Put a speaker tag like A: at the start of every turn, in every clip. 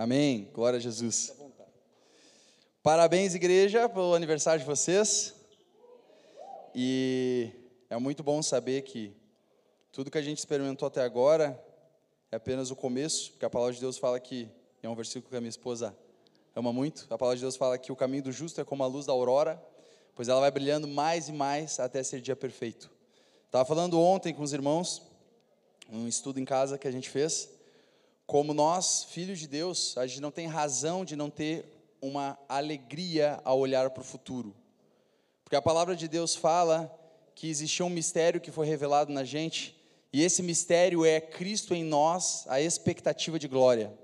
A: Amém. Glória a Jesus. Parabéns, igreja, pelo aniversário de vocês. E é muito bom saber que tudo que a gente experimentou até agora é apenas o começo, porque a palavra de Deus fala que, é um versículo que a minha esposa ama muito, a palavra de Deus fala que o caminho do justo é como a luz da aurora, pois ela vai brilhando mais e mais até ser dia perfeito. Estava falando ontem com os irmãos, um estudo em casa que a gente fez, como nós, filhos de Deus, a gente não tem razão de não ter uma alegria ao olhar para o futuro. Porque a palavra de Deus fala que existia um mistério que foi revelado na gente, e esse mistério é Cristo em nós, a expectativa de glória.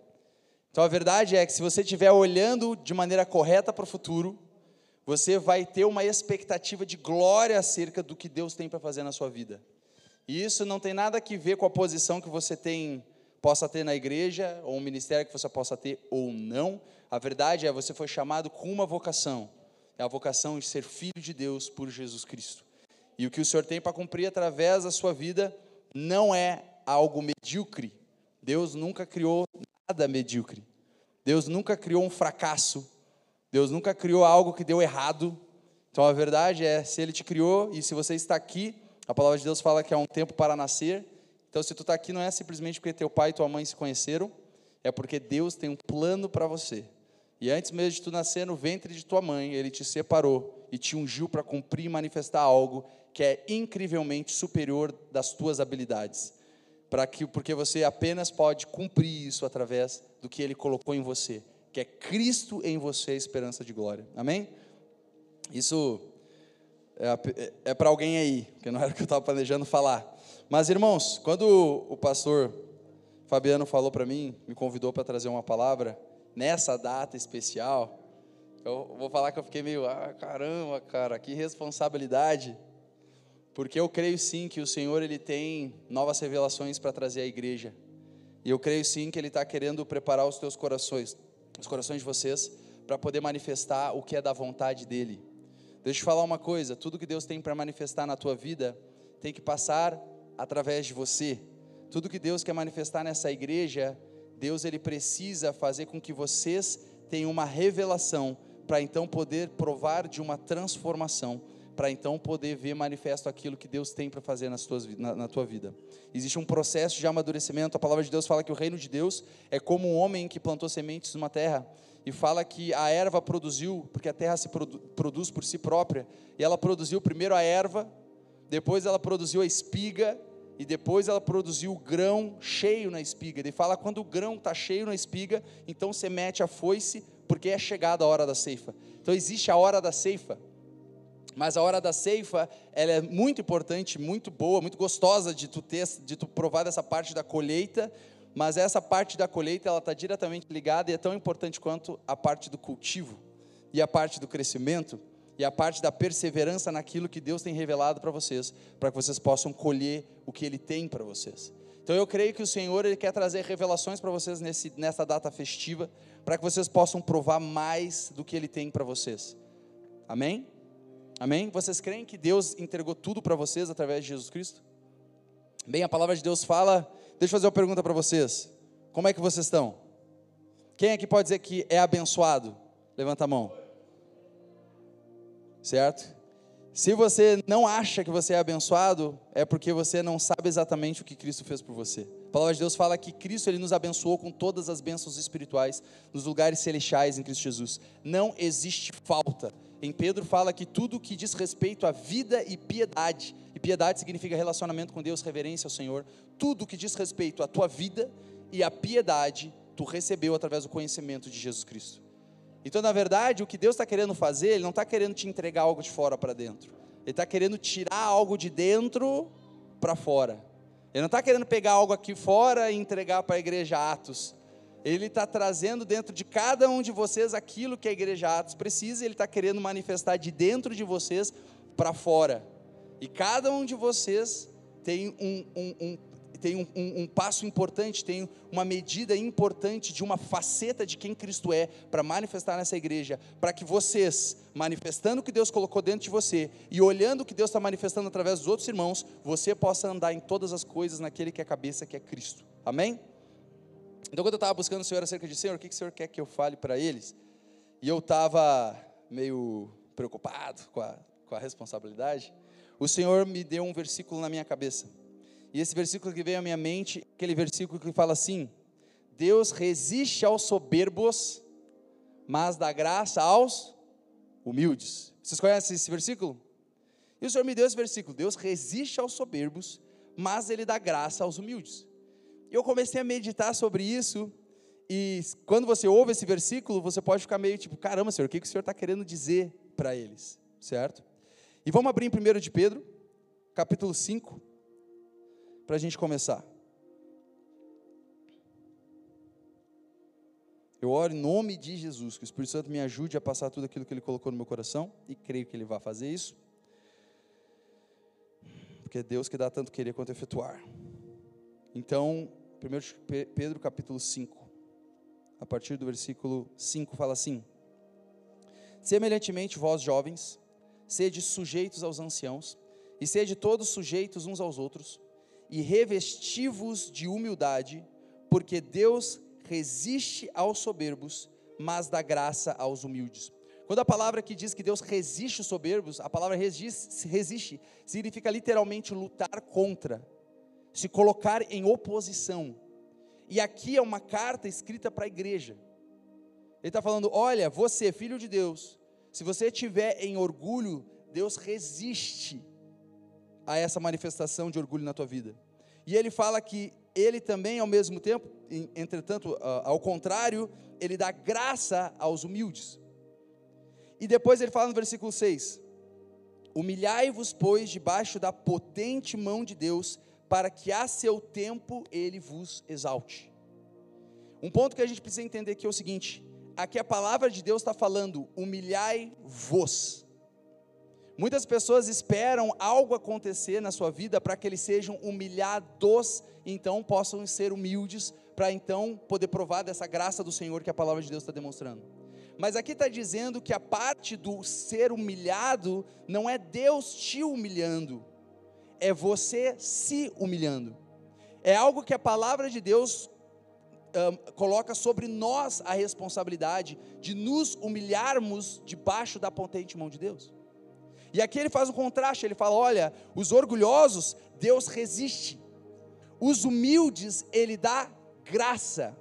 A: Então a verdade é que se você estiver olhando de maneira correta para o futuro, você vai ter uma expectativa de glória acerca do que Deus tem para fazer na sua vida. E isso não tem nada a ver com a posição que você tem, possa ter na igreja, ou um ministério que você possa ter ou não. A verdade é você foi chamado com uma vocação, é a vocação de ser filho de Deus por Jesus Cristo. E o que o Senhor tem para cumprir através da sua vida não é algo medíocre. Deus nunca criou nada medíocre. Deus nunca criou um fracasso. Deus nunca criou algo que deu errado. Então a verdade é, se Ele te criou e se você está aqui, a palavra de Deus fala que é um tempo para nascer. Então se tu está aqui não é simplesmente porque teu pai e tua mãe se conheceram, é porque Deus tem um plano para você. E antes mesmo de tu nascer no ventre de tua mãe, ele te separou e te ungiu para cumprir e manifestar algo que é incrivelmente superior das tuas habilidades. Para que porque você apenas pode cumprir isso através do que ele colocou em você, que é Cristo em você, a esperança de glória. Amém? Isso é, é, é para alguém aí, que não era o que eu estava planejando falar. Mas irmãos, quando o pastor Fabiano falou para mim, me convidou para trazer uma palavra, nessa data especial, eu vou falar que eu fiquei meio, ah, caramba, cara, que responsabilidade. Porque eu creio sim que o Senhor ele tem novas revelações para trazer à igreja. E eu creio sim que ele está querendo preparar os teus corações, os corações de vocês, para poder manifestar o que é da vontade dele. Deixa eu te falar uma coisa: tudo que Deus tem para manifestar na tua vida tem que passar através de você. Tudo que Deus quer manifestar nessa igreja Deus ele precisa fazer com que vocês tenham uma revelação para então poder provar de uma transformação, para então poder ver manifesto aquilo que Deus tem para fazer nas tuas, na, na tua vida. Existe um processo de amadurecimento. A palavra de Deus fala que o reino de Deus é como um homem que plantou sementes numa terra e fala que a erva produziu, porque a terra se produ, produz por si própria, e ela produziu primeiro a erva, depois ela produziu a espiga e depois ela produziu o grão cheio na espiga. Ele fala: quando o grão está cheio na espiga, então você mete a foice, porque é chegada a hora da ceifa. Então existe a hora da ceifa, mas a hora da ceifa ela é muito importante, muito boa, muito gostosa de tu ter, de tu provar dessa parte da colheita. Mas essa parte da colheita ela está diretamente ligada e é tão importante quanto a parte do cultivo e a parte do crescimento e a parte da perseverança naquilo que Deus tem revelado para vocês, para que vocês possam colher o que Ele tem para vocês. Então eu creio que o Senhor ele quer trazer revelações para vocês nesse, nessa data festiva, para que vocês possam provar mais do que Ele tem para vocês. Amém? Amém? Vocês creem que Deus entregou tudo para vocês através de Jesus Cristo? Bem, a palavra de Deus fala. Deixa eu fazer uma pergunta para vocês. Como é que vocês estão? Quem aqui pode dizer que é abençoado? Levanta a mão certo? Se você não acha que você é abençoado, é porque você não sabe exatamente o que Cristo fez por você. A palavra de Deus fala que Cristo ele nos abençoou com todas as bênçãos espirituais nos lugares celestiais em Cristo Jesus. Não existe falta. Em Pedro fala que tudo que diz respeito à vida e piedade, e piedade significa relacionamento com Deus, reverência ao Senhor, tudo que diz respeito à tua vida e à piedade, tu recebeu através do conhecimento de Jesus Cristo. Então, na verdade, o que Deus está querendo fazer, Ele não está querendo te entregar algo de fora para dentro. Ele está querendo tirar algo de dentro para fora. Ele não está querendo pegar algo aqui fora e entregar para a igreja Atos. Ele está trazendo dentro de cada um de vocês aquilo que a igreja Atos precisa, e ele está querendo manifestar de dentro de vocês para fora. E cada um de vocês tem um, um, um, tem um, um, um, passo importante, tem uma medida importante de uma faceta de quem Cristo é para manifestar nessa igreja, para que vocês, manifestando o que Deus colocou dentro de você e olhando o que Deus está manifestando através dos outros irmãos, você possa andar em todas as coisas naquele que é a cabeça, que é Cristo. Amém? Então, quando eu estava buscando o Senhor acerca de Senhor, o que, que o Senhor quer que eu fale para eles? E eu estava meio preocupado com a, com a responsabilidade. O Senhor me deu um versículo na minha cabeça. E esse versículo que veio à minha mente, aquele versículo que fala assim: Deus resiste aos soberbos, mas dá graça aos humildes. Vocês conhecem esse versículo? E o Senhor me deu esse versículo: Deus resiste aos soberbos, mas Ele dá graça aos humildes. E eu comecei a meditar sobre isso, e quando você ouve esse versículo, você pode ficar meio tipo: caramba, Senhor, o que, que o Senhor está querendo dizer para eles? Certo? E vamos abrir em 1 de Pedro, capítulo 5, para a gente começar. Eu oro em nome de Jesus, que o Espírito Santo me ajude a passar tudo aquilo que Ele colocou no meu coração, e creio que Ele vai fazer isso, porque é Deus que dá tanto querer quanto efetuar. Então, 1 Pedro capítulo 5, a partir do versículo 5, fala assim: Semelhantemente, vós jovens, sede sujeitos aos anciãos, e sede todos sujeitos uns aos outros, e revestivos de humildade, porque Deus resiste aos soberbos, mas dá graça aos humildes. Quando a palavra que diz que Deus resiste os soberbos, a palavra resiste, resiste significa literalmente lutar contra, se colocar em oposição. E aqui é uma carta escrita para a igreja. Ele está falando: olha, você, filho de Deus, se você estiver em orgulho, Deus resiste a essa manifestação de orgulho na tua vida. E ele fala que ele também, ao mesmo tempo, entretanto, ao contrário, ele dá graça aos humildes. E depois ele fala no versículo 6: Humilhai-vos, pois, debaixo da potente mão de Deus, para que a seu tempo ele vos exalte. Um ponto que a gente precisa entender aqui é o seguinte: aqui a palavra de Deus está falando, humilhai-vos. Muitas pessoas esperam algo acontecer na sua vida para que eles sejam humilhados, então possam ser humildes, para então poder provar dessa graça do Senhor que a palavra de Deus está demonstrando. Mas aqui está dizendo que a parte do ser humilhado não é Deus te humilhando, é você se humilhando. É algo que a palavra de Deus um, coloca sobre nós a responsabilidade de nos humilharmos debaixo da potente mão de Deus. E aqui ele faz um contraste, ele fala: olha, os orgulhosos, Deus resiste, os humildes, ele dá graça.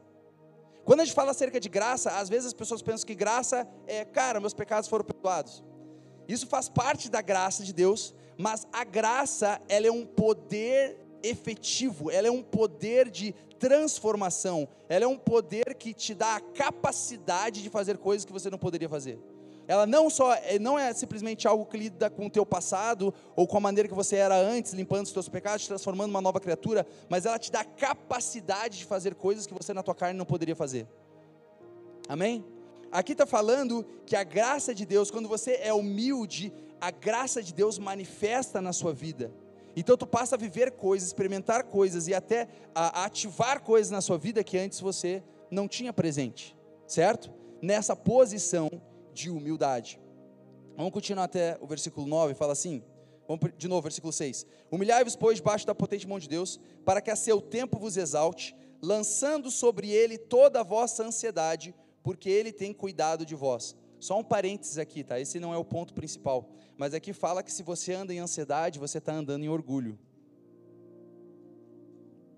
A: Quando a gente fala acerca de graça, às vezes as pessoas pensam que graça é, cara, meus pecados foram perdoados. Isso faz parte da graça de Deus, mas a graça, ela é um poder efetivo, ela é um poder de transformação, ela é um poder que te dá a capacidade de fazer coisas que você não poderia fazer. Ela não só é, não é simplesmente algo que lida com o teu passado ou com a maneira que você era antes, limpando os teus pecados, te transformando uma nova criatura, mas ela te dá capacidade de fazer coisas que você na tua carne não poderia fazer. Amém? Aqui está falando que a graça de Deus, quando você é humilde, a graça de Deus manifesta na sua vida. Então tu passa a viver coisas, experimentar coisas e até a ativar coisas na sua vida que antes você não tinha presente, certo? Nessa posição de humildade. Vamos continuar até o versículo 9, fala assim, vamos de novo, versículo 6. Humilhai-vos, pois, debaixo da potente mão de Deus, para que a seu tempo vos exalte, lançando sobre ele toda a vossa ansiedade, porque ele tem cuidado de vós. Só um parênteses aqui, tá? Esse não é o ponto principal. Mas aqui fala que se você anda em ansiedade, você está andando em orgulho.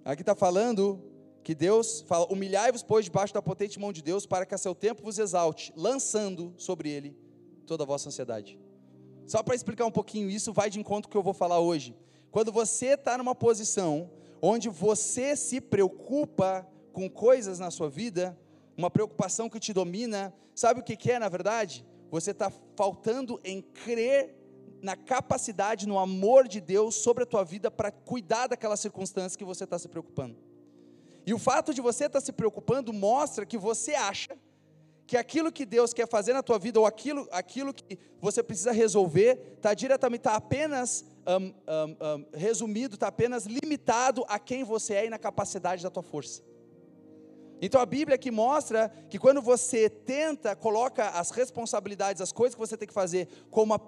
A: Aqui está falando que Deus fala: humilhai-vos, pois, debaixo da potente mão de Deus, para que a seu tempo vos exalte, lançando sobre ele toda a vossa ansiedade. Só para explicar um pouquinho isso, vai de encontro com o que eu vou falar hoje. Quando você está numa posição onde você se preocupa com coisas na sua vida, uma preocupação que te domina, sabe o que é na verdade? Você está faltando em crer na capacidade, no amor de Deus sobre a tua vida para cuidar daquela circunstância que você está se preocupando. E o fato de você estar tá se preocupando mostra que você acha que aquilo que Deus quer fazer na tua vida, ou aquilo, aquilo que você precisa resolver, está diretamente, está apenas um, um, um, resumido, está apenas limitado a quem você é e na capacidade da tua força. Então a Bíblia aqui mostra que quando você tenta, coloca as responsabilidades, as coisas que você tem que fazer, como, a,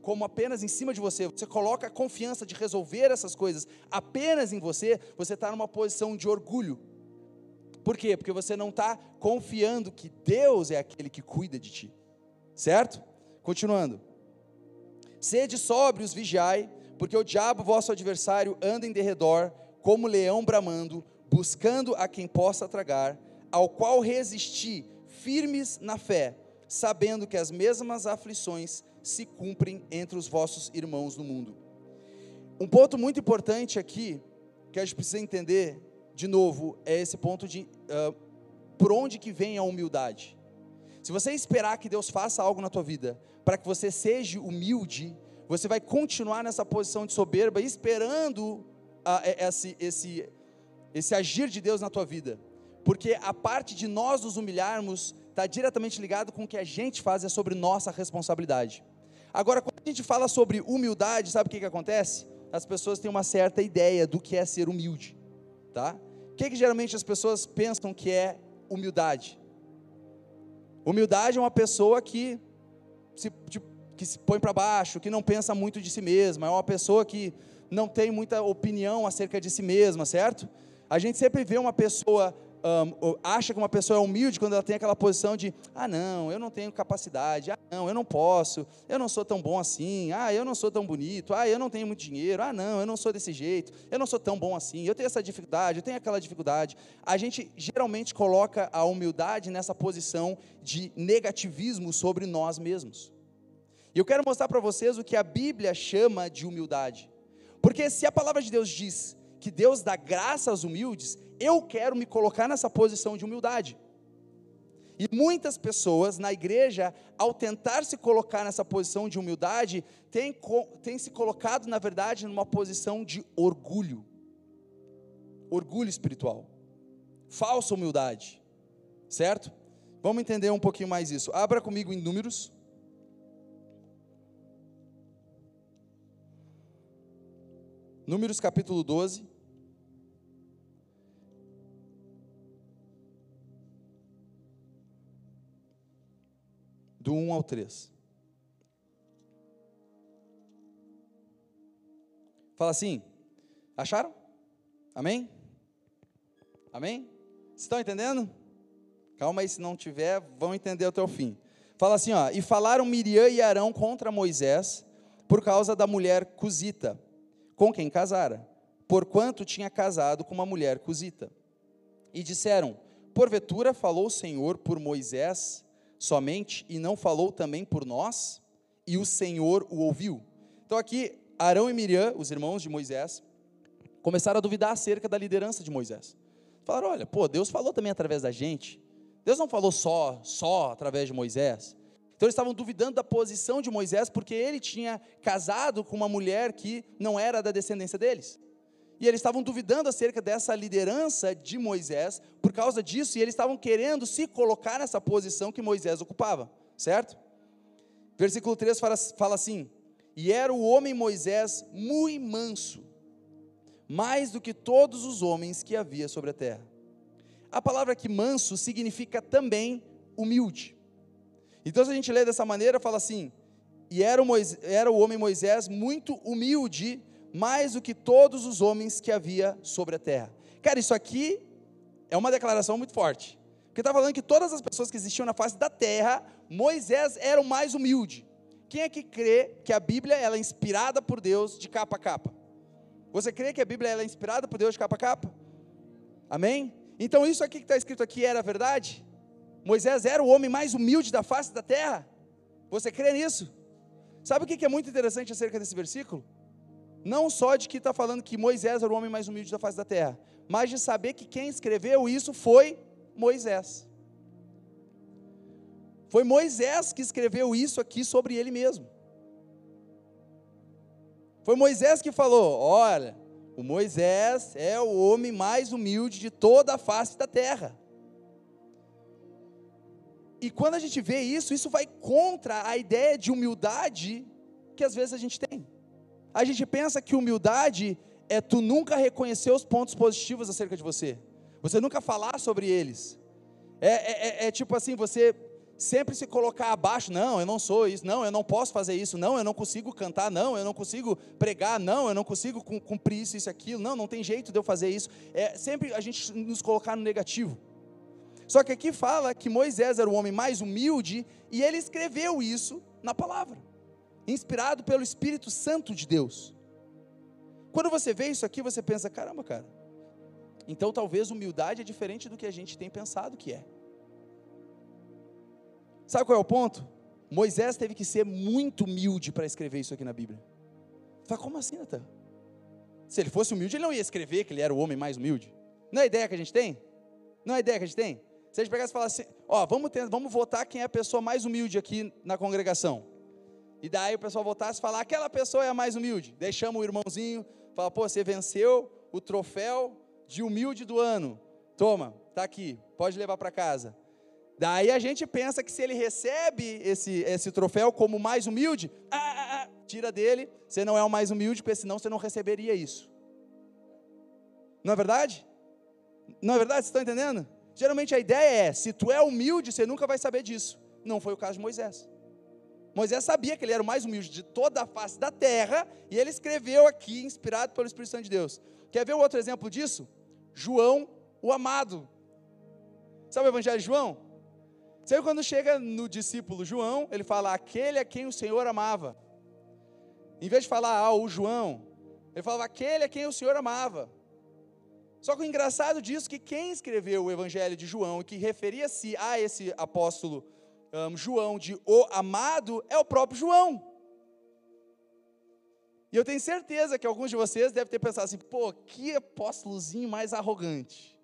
A: como apenas em cima de você, você coloca a confiança de resolver essas coisas apenas em você, você está numa posição de orgulho. Por quê? Porque você não está confiando que Deus é aquele que cuida de ti. Certo? Continuando. Sede sóbrios, vigiai, porque o diabo, vosso adversário, anda em derredor, como leão bramando, buscando a quem possa tragar, ao qual resisti, firmes na fé, sabendo que as mesmas aflições se cumprem entre os vossos irmãos no mundo. Um ponto muito importante aqui, que a gente precisa entender, de novo, é esse ponto de uh, por onde que vem a humildade. Se você esperar que Deus faça algo na tua vida, para que você seja humilde, você vai continuar nessa posição de soberba, esperando uh, esse, esse, esse agir de Deus na tua vida. Porque a parte de nós nos humilharmos está diretamente ligado com o que a gente faz, é sobre nossa responsabilidade. Agora, quando a gente fala sobre humildade, sabe o que, que acontece? As pessoas têm uma certa ideia do que é ser humilde, tá? O que, que geralmente as pessoas pensam que é humildade? Humildade é uma pessoa que se, que se põe para baixo, que não pensa muito de si mesma, é uma pessoa que não tem muita opinião acerca de si mesma, certo? A gente sempre vê uma pessoa um, acha que uma pessoa é humilde quando ela tem aquela posição de ah não, eu não tenho capacidade, ah não, eu não posso, eu não sou tão bom assim, ah eu não sou tão bonito, ah eu não tenho muito dinheiro, ah não, eu não sou desse jeito, eu não sou tão bom assim, eu tenho essa dificuldade, eu tenho aquela dificuldade. A gente geralmente coloca a humildade nessa posição de negativismo sobre nós mesmos. E eu quero mostrar para vocês o que a Bíblia chama de humildade. Porque se a palavra de Deus diz que Deus dá graça aos humildes, eu quero me colocar nessa posição de humildade. E muitas pessoas na igreja, ao tentar se colocar nessa posição de humildade, têm, se colocado, na verdade, numa posição de orgulho. Orgulho espiritual. Falsa humildade. Certo? Vamos entender um pouquinho mais isso. Abra comigo em Números. Números capítulo 12. do 1 ao 3. Fala assim, acharam? Amém? Amém? Estão entendendo? Calma aí, se não tiver, vão entender até o fim. Fala assim, ó, e falaram Miriam e Arão contra Moisés por causa da mulher cusita, com quem casara, porquanto tinha casado com uma mulher cusita. E disseram: Porventura falou o Senhor por Moisés somente e não falou também por nós? E o Senhor o ouviu. Então aqui, Arão e Miriam, os irmãos de Moisés, começaram a duvidar acerca da liderança de Moisés. Falaram: olha, pô, Deus falou também através da gente. Deus não falou só, só através de Moisés. Então eles estavam duvidando da posição de Moisés porque ele tinha casado com uma mulher que não era da descendência deles. E eles estavam duvidando acerca dessa liderança de Moisés por causa disso, e eles estavam querendo se colocar nessa posição que Moisés ocupava, certo? Versículo 3 fala, assim: E era o homem Moisés muito manso, mais do que todos os homens que havia sobre a terra. A palavra aqui manso significa também humilde. Então, se a gente lê dessa maneira, fala assim: E era o, Moisés, era o homem Moisés muito humilde mais do que todos os homens que havia sobre a terra. Cara, isso aqui é uma declaração muito forte. Porque está falando que todas as pessoas que existiam na face da terra, Moisés era o mais humilde. Quem é que crê que a Bíblia ela é inspirada por Deus de capa a capa? Você crê que a Bíblia ela é inspirada por Deus de capa a capa? Amém? Então isso aqui que está escrito aqui era verdade? Moisés era o homem mais humilde da face da terra? Você crê nisso? Sabe o que é muito interessante acerca desse versículo? Não só de que está falando que Moisés era o homem mais humilde da face da terra, mas de saber que quem escreveu isso foi Moisés. Foi Moisés que escreveu isso aqui sobre ele mesmo. Foi Moisés que falou: olha, o Moisés é o homem mais humilde de toda a face da terra. E quando a gente vê isso, isso vai contra a ideia de humildade que às vezes a gente tem. A gente pensa que humildade é tu nunca reconhecer os pontos positivos acerca de você, você nunca falar sobre eles. É, é, é, é tipo assim, você sempre se colocar abaixo, não, eu não sou isso, não, eu não posso fazer isso, não, eu não consigo cantar, não, eu não consigo pregar, não, eu não consigo cumprir isso, isso, aquilo, não, não tem jeito de eu fazer isso. É sempre a gente nos colocar no negativo. Só que aqui fala que Moisés era o homem mais humilde e ele escreveu isso na palavra, inspirado pelo Espírito Santo de Deus. Quando você vê isso aqui, você pensa: caramba, cara, então talvez humildade é diferente do que a gente tem pensado que é. Sabe qual é o ponto? Moisés teve que ser muito humilde para escrever isso aqui na Bíblia. Fala, como assim, Natan? Se ele fosse humilde, ele não ia escrever que ele era o homem mais humilde. Não é a ideia que a gente tem? Não é a ideia que a gente tem? Se a gente pegasse e falasse assim, ó, vamos, ter, vamos votar quem é a pessoa mais humilde aqui na congregação. E daí o pessoal votasse e falar, aquela pessoa é a mais humilde. Chama o irmãozinho, fala, pô, você venceu o troféu de humilde do ano. Toma, tá aqui, pode levar para casa. Daí a gente pensa que se ele recebe esse, esse troféu como mais humilde, ah, ah, ah, tira dele, você não é o mais humilde, porque senão você não receberia isso. Não é verdade? Não é verdade? Vocês estão entendendo? Geralmente a ideia é: se tu é humilde, você nunca vai saber disso. Não foi o caso de Moisés. Moisés sabia que ele era o mais humilde de toda a face da terra, e ele escreveu aqui, inspirado pelo Espírito Santo de Deus. Quer ver outro exemplo disso? João, o amado. Sabe o Evangelho de João? Sabe quando chega no discípulo João, ele fala, aquele a quem o Senhor amava. Em vez de falar, ah, o João, ele falava, aquele a quem o Senhor amava. Só que o engraçado disso é que quem escreveu o Evangelho de João e que referia-se a esse apóstolo um, João de o amado é o próprio João. E eu tenho certeza que alguns de vocês devem ter pensado assim, pô, que apóstolozinho mais arrogante.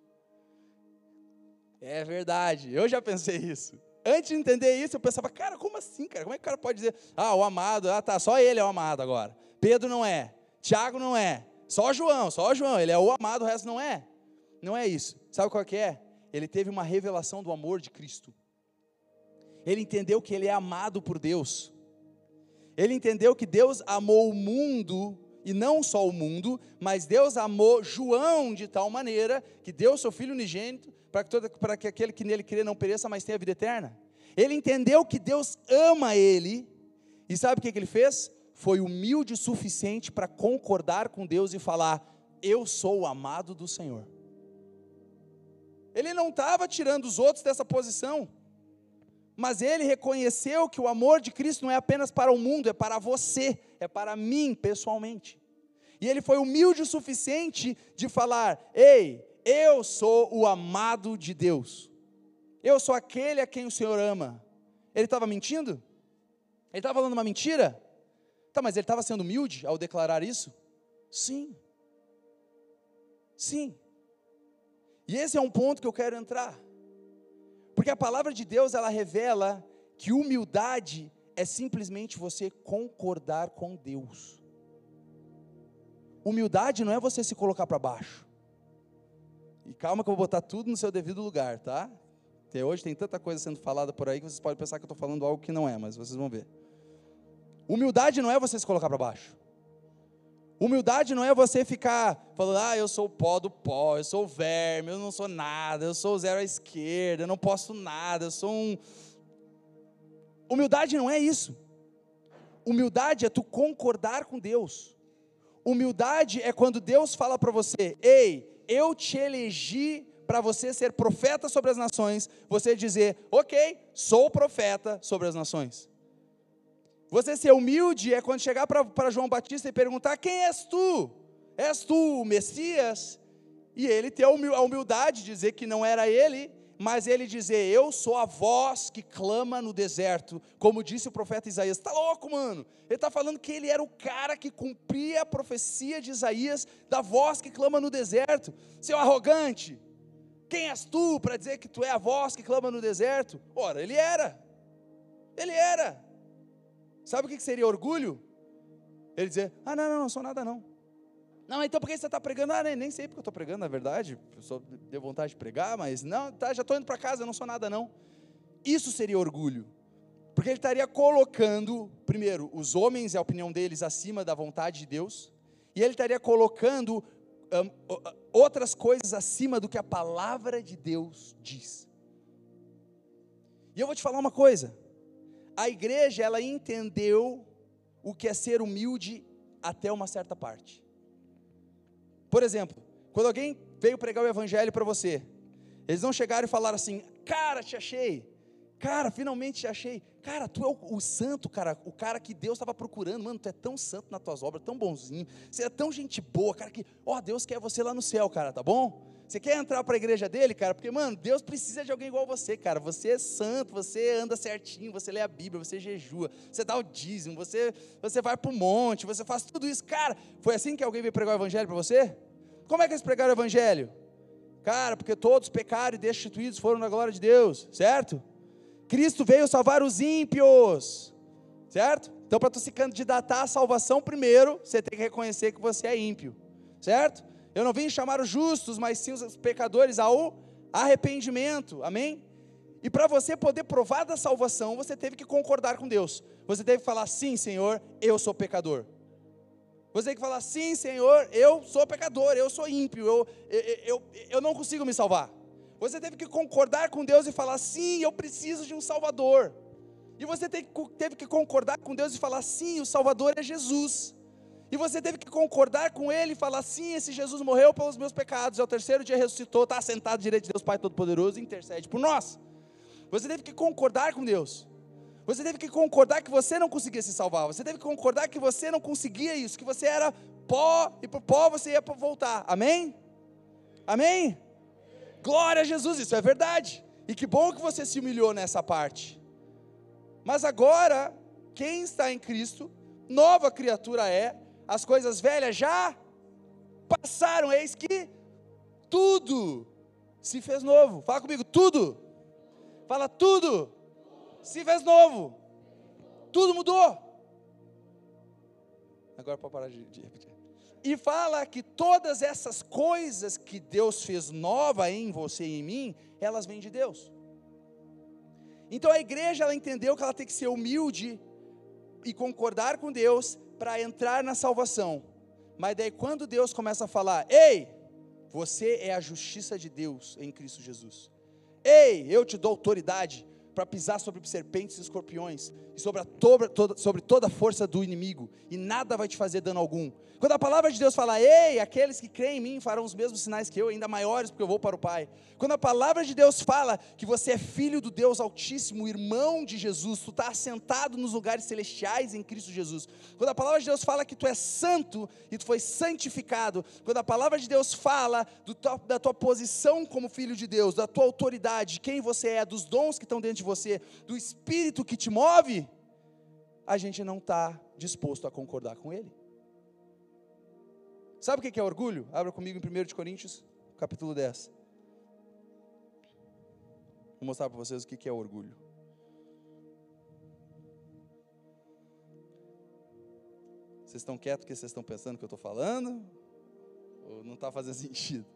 A: É verdade, eu já pensei isso. Antes de entender isso, eu pensava, cara, como assim, cara? Como é que o cara pode dizer, ah, o amado, ah, tá, só ele é o amado agora. Pedro não é, Tiago não é, só João, só João, ele é o amado, o resto não é. Não é isso. Sabe qual que é? Ele teve uma revelação do amor de Cristo. Ele entendeu que ele é amado por Deus. Ele entendeu que Deus amou o mundo e não só o mundo, mas Deus amou João de tal maneira que deu seu filho unigênito para que, todo, para que aquele que nele crê não pereça, mas tenha vida eterna. Ele entendeu que Deus ama ele, e sabe o que, que ele fez? Foi humilde o suficiente para concordar com Deus e falar: Eu sou o amado do Senhor. Ele não estava tirando os outros dessa posição, mas ele reconheceu que o amor de Cristo não é apenas para o mundo, é para você, é para mim pessoalmente. E ele foi humilde o suficiente de falar: Ei, eu sou o amado de Deus, eu sou aquele a quem o Senhor ama. Ele estava mentindo? Ele estava falando uma mentira? Tá, mas ele estava sendo humilde ao declarar isso? Sim. Sim. E esse é um ponto que eu quero entrar. Porque a palavra de Deus, ela revela que humildade é simplesmente você concordar com Deus. Humildade não é você se colocar para baixo. E calma que eu vou botar tudo no seu devido lugar, tá? Até hoje tem tanta coisa sendo falada por aí que vocês podem pensar que eu estou falando algo que não é, mas vocês vão ver. Humildade não é você se colocar para baixo. Humildade não é você ficar falando, ah, eu sou o pó do pó, eu sou o verme, eu não sou nada, eu sou o zero à esquerda, eu não posso nada, eu sou um. Humildade não é isso. Humildade é tu concordar com Deus. Humildade é quando Deus fala para você, ei, eu te elegi para você ser profeta sobre as nações, você dizer, ok, sou profeta sobre as nações. Você ser humilde é quando chegar para João Batista e perguntar: Quem és tu? És tu o Messias? E ele ter a humildade de dizer que não era ele, mas ele dizer: Eu sou a voz que clama no deserto, como disse o profeta Isaías. Está louco, mano? Ele está falando que ele era o cara que cumpria a profecia de Isaías da voz que clama no deserto. Seu arrogante, quem és tu para dizer que tu é a voz que clama no deserto? Ora, ele era. Ele era. Sabe o que seria orgulho? Ele dizer, ah, não, não, não sou nada não. Não, então por que você está pregando? Ah, nem, nem sei porque eu estou pregando, na verdade. Eu só deu vontade de pregar, mas não, tá, já estou indo para casa, eu não sou nada não. Isso seria orgulho. Porque ele estaria colocando, primeiro, os homens e a opinião deles acima da vontade de Deus, e ele estaria colocando um, outras coisas acima do que a palavra de Deus diz. E eu vou te falar uma coisa: a igreja ela entendeu o que é ser humilde até uma certa parte. Por exemplo, quando alguém veio pregar o evangelho para você, eles não chegaram e falaram assim: cara, te achei. Cara, finalmente te achei. Cara, tu é o, o santo, cara, o cara que Deus estava procurando. Mano, tu é tão santo nas tuas obras, tão bonzinho. Você é tão gente boa, cara, que, ó, Deus quer você lá no céu, cara, tá bom? Você quer entrar para a igreja dele, cara? Porque, mano, Deus precisa de alguém igual você, cara. Você é santo, você anda certinho, você lê a Bíblia, você jejua, você dá o dízimo, você, você vai para o monte, você faz tudo isso. Cara, foi assim que alguém veio pregar o evangelho para você? Como é que eles pregaram o evangelho? Cara, porque todos pecaram e destituídos foram na glória de Deus, certo? Cristo veio salvar os ímpios, certo? Então, para tu se candidatar à salvação, primeiro, você tem que reconhecer que você é ímpio, certo? Eu não vim chamar os justos, mas sim os pecadores ao arrependimento. Amém? E para você poder provar da salvação, você teve que concordar com Deus. Você teve que falar: sim, Senhor, eu sou pecador. Você tem que falar: sim, Senhor, eu sou pecador, eu sou ímpio, eu, eu, eu, eu não consigo me salvar. Você teve que concordar com Deus e falar: sim, eu preciso de um Salvador. E você teve que concordar com Deus e falar: sim, o Salvador é Jesus. E você teve que concordar com ele e falar: sim, esse Jesus morreu pelos meus pecados, ao terceiro dia ressuscitou, está sentado direito de Deus Pai Todo-Poderoso e intercede por nós. Você teve que concordar com Deus. Você teve que concordar que você não conseguia se salvar. Você teve que concordar que você não conseguia isso, que você era pó e para pó você ia voltar. Amém? Amém? Glória a Jesus, isso é verdade. E que bom que você se humilhou nessa parte. Mas agora, quem está em Cristo, nova criatura é, as coisas velhas já passaram, eis que tudo se fez novo. Fala comigo, tudo. Fala tudo. Se fez novo. Tudo mudou. Agora para parar de, repetir. E fala que todas essas coisas que Deus fez nova em você e em mim, elas vêm de Deus. Então a igreja ela entendeu que ela tem que ser humilde e concordar com Deus para entrar na salvação. Mas daí quando Deus começa a falar: "Ei, você é a justiça de Deus em Cristo Jesus. Ei, eu te dou autoridade para pisar sobre serpentes e escorpiões e sobre, a toda, sobre toda a força do inimigo, e nada vai te fazer dano algum. Quando a palavra de Deus fala, ei, aqueles que creem em mim farão os mesmos sinais que eu, ainda maiores, porque eu vou para o Pai. Quando a palavra de Deus fala que você é filho do Deus Altíssimo, irmão de Jesus, tu está assentado nos lugares celestiais em Cristo Jesus. Quando a palavra de Deus fala que tu é santo e tu foi santificado. Quando a palavra de Deus fala do, da tua posição como filho de Deus, da tua autoridade, quem você é, dos dons que estão dentro de você, do Espírito que te move, a gente não está disposto a concordar com ele. Sabe o que é orgulho? Abra comigo em 1 Coríntios, capítulo 10. Vou mostrar para vocês o que é orgulho. Vocês estão quietos porque vocês estão pensando que eu estou falando? Ou não está fazendo sentido?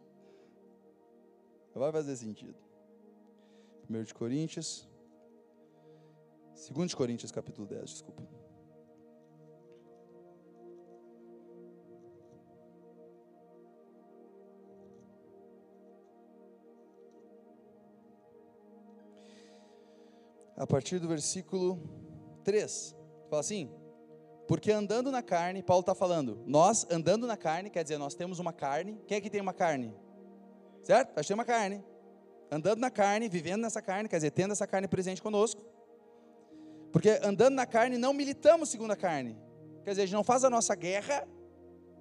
A: Vai fazer sentido. 1 Coríntios, 2 Coríntios capítulo 10, desculpa. A partir do versículo 3, fala assim: Porque andando na carne, Paulo está falando, nós andando na carne, quer dizer, nós temos uma carne. Quem é que tem uma carne? Certo? Nós temos uma carne. Andando na carne, vivendo nessa carne, quer dizer, tendo essa carne presente conosco porque andando na carne não militamos segundo a carne. Quer dizer, a gente não faz a nossa guerra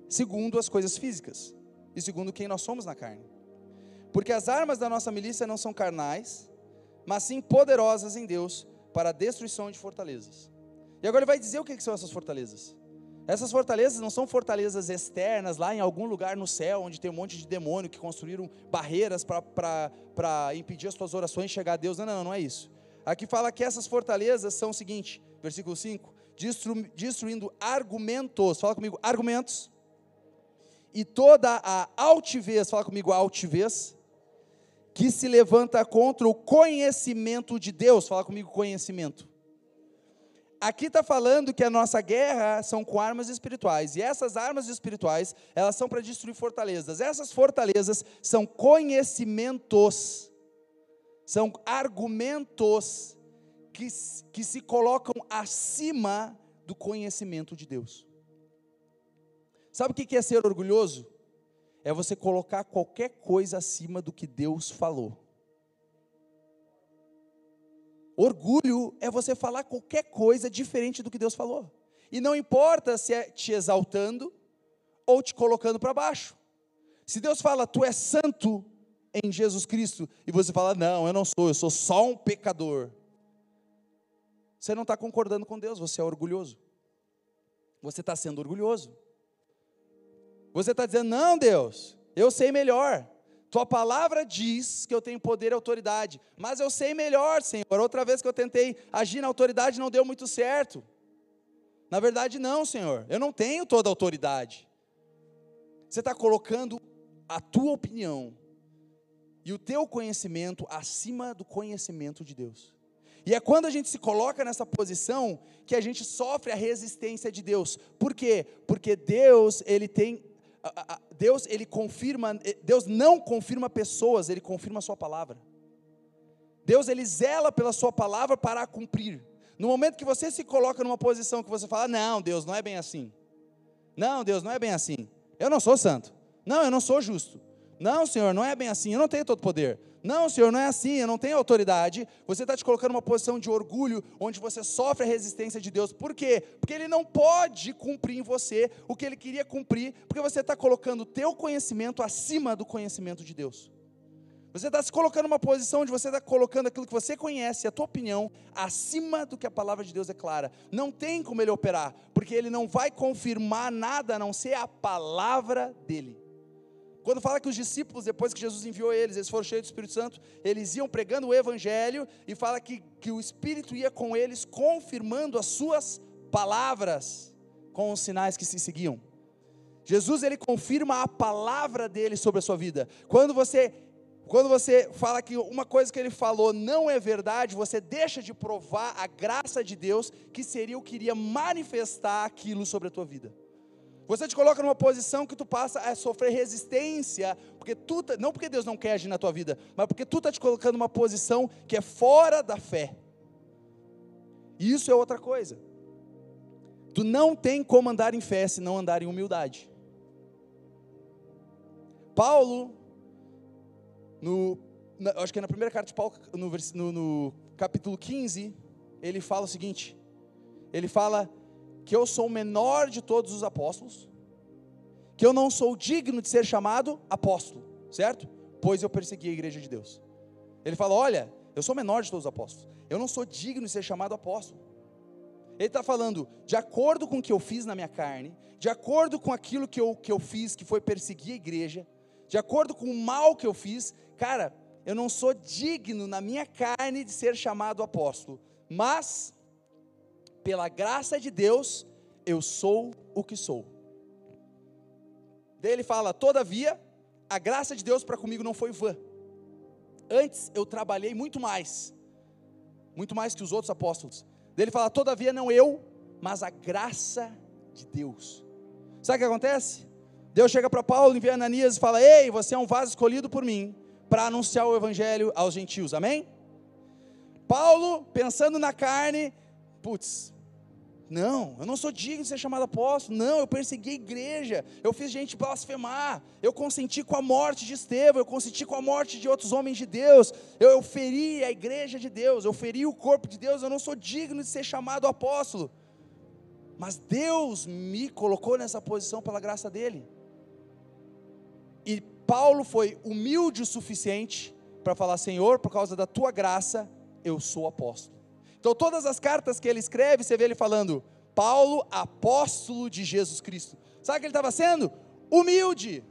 A: segundo as coisas físicas e segundo quem nós somos na carne. Porque as armas da nossa milícia não são carnais, mas sim poderosas em Deus para a destruição de fortalezas. E agora ele vai dizer o que são essas fortalezas. Essas fortalezas não são fortalezas externas, lá em algum lugar no céu, onde tem um monte de demônio que construíram barreiras para impedir as suas orações chegar a Deus. Não, não, não é isso. Aqui fala que essas fortalezas são o seguinte, versículo 5, destru, destruindo argumentos, fala comigo, argumentos, e toda a altivez, fala comigo, altivez, que se levanta contra o conhecimento de Deus, fala comigo, conhecimento. Aqui está falando que a nossa guerra são com armas espirituais, e essas armas espirituais, elas são para destruir fortalezas. Essas fortalezas são conhecimentos são argumentos que, que se colocam acima do conhecimento de Deus. Sabe o que é ser orgulhoso? É você colocar qualquer coisa acima do que Deus falou. Orgulho é você falar qualquer coisa diferente do que Deus falou. E não importa se é te exaltando ou te colocando para baixo. Se Deus fala, tu és santo em Jesus Cristo, e você fala, não, eu não sou, eu sou só um pecador. Você não está concordando com Deus, você é orgulhoso. Você está sendo orgulhoso. Você está dizendo, não, Deus, eu sei melhor. Tua palavra diz que eu tenho poder e autoridade, mas eu sei melhor, Senhor. Outra vez que eu tentei agir na autoridade não deu muito certo. Na verdade, não, Senhor, eu não tenho toda a autoridade. Você está colocando a tua opinião e o teu conhecimento acima do conhecimento de Deus. E é quando a gente se coloca nessa posição que a gente sofre a resistência de Deus. Por quê? Porque Deus, ele tem Deus ele confirma, eh, Deus não confirma pessoas, ele confirma a sua palavra. Deus ele zela pela sua palavra para a cumprir. No momento que você se coloca numa posição que você fala: "Não, Deus, não é bem assim". Não, Deus, não é bem assim. Eu não sou santo. Não, eu não sou justo. Não, Senhor, não é bem assim. Eu não tenho todo poder. Não, Senhor, não é assim, eu não tenho autoridade. Você está te colocando numa posição de orgulho, onde você sofre a resistência de Deus. Por quê? Porque Ele não pode cumprir em você o que Ele queria cumprir, porque você está colocando o teu conhecimento acima do conhecimento de Deus. Você está se colocando numa posição onde você está colocando aquilo que você conhece, a tua opinião, acima do que a palavra de Deus declara. Não tem como ele operar, porque ele não vai confirmar nada a não ser a palavra dele. Quando fala que os discípulos, depois que Jesus enviou eles, eles foram cheios do Espírito Santo, eles iam pregando o Evangelho, e fala que, que o Espírito ia com eles, confirmando as suas palavras, com os sinais que se seguiam. Jesus, ele confirma a palavra dele sobre a sua vida. Quando você quando você fala que uma coisa que ele falou não é verdade, você deixa de provar a graça de Deus, que seria o que iria manifestar aquilo sobre a tua vida. Você te coloca numa posição que tu passa a sofrer resistência, porque tu, tá, não porque Deus não quer agir na tua vida, mas porque tu está te colocando numa posição que é fora da fé. E isso é outra coisa. Tu não tem como andar em fé se não andar em humildade. Paulo, no, na, acho que é na primeira carta de Paulo, no, no, no capítulo 15, ele fala o seguinte: ele fala que eu sou o menor de todos os apóstolos, que eu não sou digno de ser chamado apóstolo, certo? Pois eu persegui a igreja de Deus. Ele fala: Olha, eu sou o menor de todos os apóstolos, eu não sou digno de ser chamado apóstolo. Ele está falando, de acordo com o que eu fiz na minha carne, de acordo com aquilo que eu, que eu fiz, que foi perseguir a igreja, de acordo com o mal que eu fiz, cara, eu não sou digno na minha carne de ser chamado apóstolo, mas pela graça de Deus, eu sou o que sou. Daí ele fala: Todavia, a graça de Deus para comigo não foi vã. Antes eu trabalhei muito mais, muito mais que os outros apóstolos. Daí ele fala: Todavia, não eu, mas a graça de Deus. Sabe o que acontece? Deus chega para Paulo, envia Ananias e fala: Ei, você é um vaso escolhido por mim para anunciar o evangelho aos gentios, amém? Paulo, pensando na carne, putz, não, eu não sou digno de ser chamado apóstolo. Não, eu persegui a igreja. Eu fiz gente blasfemar. Eu consenti com a morte de Estevão. Eu consenti com a morte de outros homens de Deus. Eu, eu feri a igreja de Deus. Eu feri o corpo de Deus. Eu não sou digno de ser chamado apóstolo. Mas Deus me colocou nessa posição pela graça dele. E Paulo foi humilde o suficiente para falar: Senhor, por causa da tua graça, eu sou apóstolo. Então, todas as cartas que ele escreve, você vê ele falando, Paulo, apóstolo de Jesus Cristo. Sabe o que ele estava sendo? Humilde.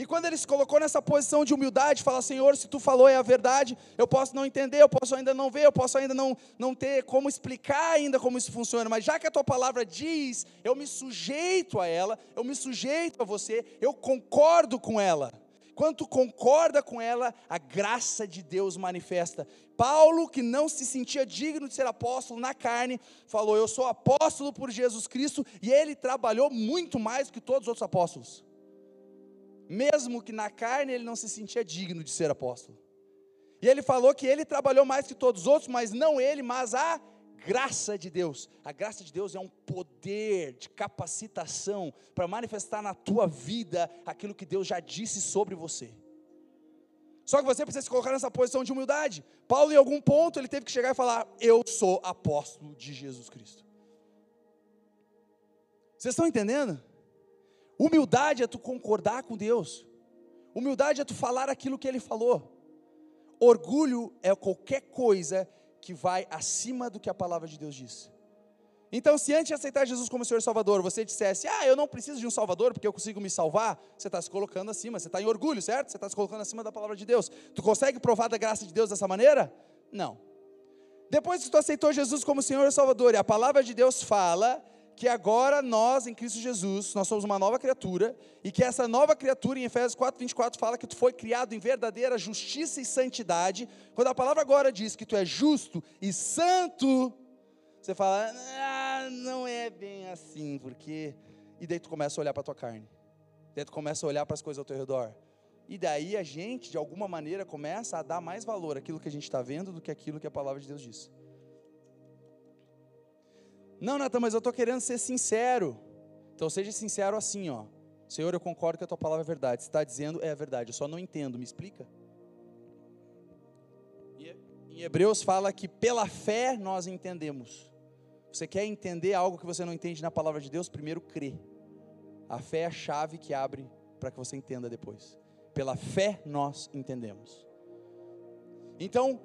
A: E quando ele se colocou nessa posição de humildade, fala: Senhor, se tu falou é a verdade, eu posso não entender, eu posso ainda não ver, eu posso ainda não, não ter como explicar ainda como isso funciona, mas já que a tua palavra diz, eu me sujeito a ela, eu me sujeito a você, eu concordo com ela. Quando tu concorda com ela, a graça de Deus manifesta. Paulo, que não se sentia digno de ser apóstolo na carne, falou: Eu sou apóstolo por Jesus Cristo, e ele trabalhou muito mais que todos os outros apóstolos. Mesmo que na carne ele não se sentia digno de ser apóstolo. E ele falou que ele trabalhou mais que todos os outros, mas não ele, mas a graça de Deus. A graça de Deus é um poder de capacitação para manifestar na tua vida aquilo que Deus já disse sobre você. Só que você precisa se colocar nessa posição de humildade. Paulo, em algum ponto, ele teve que chegar e falar: Eu sou apóstolo de Jesus Cristo. Vocês estão entendendo? Humildade é tu concordar com Deus. Humildade é tu falar aquilo que ele falou. Orgulho é qualquer coisa que vai acima do que a palavra de Deus diz. Então, se antes de aceitar Jesus como Senhor e Salvador, você dissesse, ah, eu não preciso de um Salvador porque eu consigo me salvar, você está se colocando acima, você está em orgulho, certo? Você está se colocando acima da palavra de Deus. Tu consegue provar da graça de Deus dessa maneira? Não. Depois que tu aceitou Jesus como Senhor e Salvador, e a palavra de Deus fala que agora nós, em Cristo Jesus, nós somos uma nova criatura, e que essa nova criatura, em Efésios 4, 24, fala que tu foi criado em verdadeira justiça e santidade. Quando a palavra agora diz que tu é justo e santo, você fala, ah, não é bem assim, porque. E daí tu começa a olhar para a tua carne. Daí tu começa a olhar para as coisas ao teu redor. E daí a gente, de alguma maneira, começa a dar mais valor àquilo que a gente está vendo do que aquilo que a palavra de Deus diz. Não, Natan, mas eu estou querendo ser sincero. Então seja sincero assim, ó. Senhor, eu concordo que a tua palavra é verdade. Você está dizendo é a verdade, eu só não entendo, me explica. Em Hebreus fala que pela fé nós entendemos. Você quer entender algo que você não entende na palavra de Deus? Primeiro crê. A fé é a chave que abre para que você entenda depois. Pela fé nós entendemos. Então,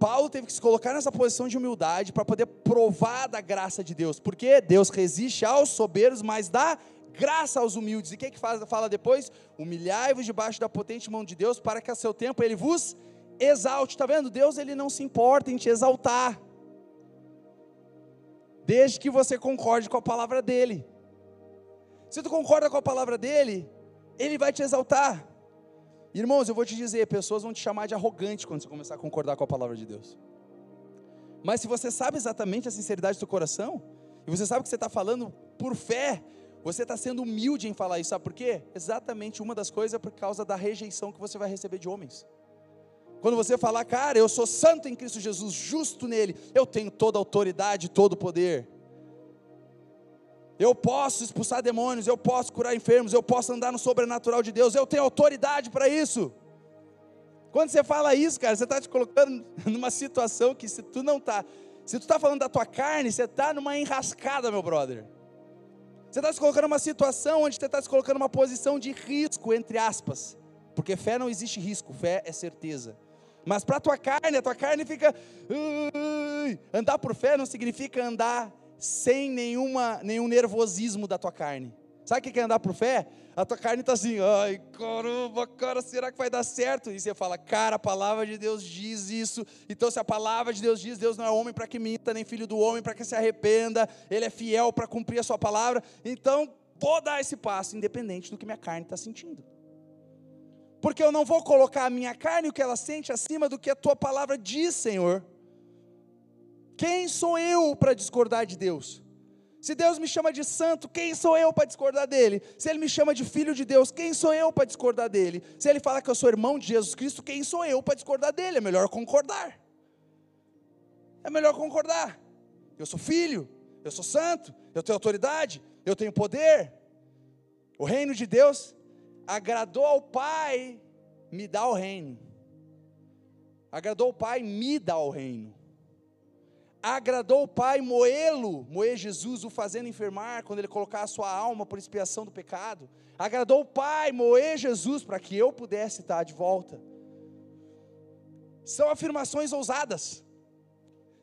A: Paulo teve que se colocar nessa posição de humildade para poder provar da graça de Deus, porque Deus resiste aos soberbos, mas dá graça aos humildes. E o que, que faz, fala depois? Humilhai-vos debaixo da potente mão de Deus, para que a seu tempo ele vos exalte. Está vendo? Deus ele não se importa em te exaltar, desde que você concorde com a palavra dele. Se tu concorda com a palavra dele, ele vai te exaltar. Irmãos, eu vou te dizer, pessoas vão te chamar de arrogante quando você começar a concordar com a palavra de Deus. Mas se você sabe exatamente a sinceridade do seu coração, e você sabe que você está falando por fé, você está sendo humilde em falar isso, sabe por quê? Exatamente uma das coisas é por causa da rejeição que você vai receber de homens. Quando você falar, cara, eu sou santo em Cristo Jesus, justo nele, eu tenho toda a autoridade, todo o poder. Eu posso expulsar demônios, eu posso curar enfermos, eu posso andar no sobrenatural de Deus, eu tenho autoridade para isso. Quando você fala isso, cara, você está te colocando numa situação que se tu não está, se tu está falando da tua carne, você está numa enrascada, meu brother. Você está se colocando numa situação onde você está se colocando numa posição de risco, entre aspas. Porque fé não existe risco, fé é certeza. Mas para a tua carne, a tua carne fica. Andar por fé não significa andar sem nenhuma, nenhum nervosismo da tua carne. Sabe o que é andar por fé? A tua carne está assim, ai caramba, cara, será que vai dar certo? E você fala, cara, a palavra de Deus diz isso. Então, se a palavra de Deus diz, Deus não é homem para que minta, nem filho do homem para que se arrependa, Ele é fiel para cumprir a sua palavra. Então, vou dar esse passo, independente do que minha carne está sentindo. Porque eu não vou colocar a minha carne, o que ela sente, acima do que a tua palavra diz, Senhor. Quem sou eu para discordar de Deus? Se Deus me chama de santo, quem sou eu para discordar dele? Se ele me chama de filho de Deus, quem sou eu para discordar dele? Se ele fala que eu sou irmão de Jesus Cristo, quem sou eu para discordar dele? É melhor concordar. É melhor concordar. Eu sou filho, eu sou santo, eu tenho autoridade, eu tenho poder. O reino de Deus agradou ao Pai, me dá o reino. Agradou ao Pai, me dá o reino agradou o Pai moê-lo, moer Jesus, o fazendo enfermar, quando ele colocar a sua alma por expiação do pecado. Agradou o Pai moer Jesus para que eu pudesse estar de volta. São afirmações ousadas.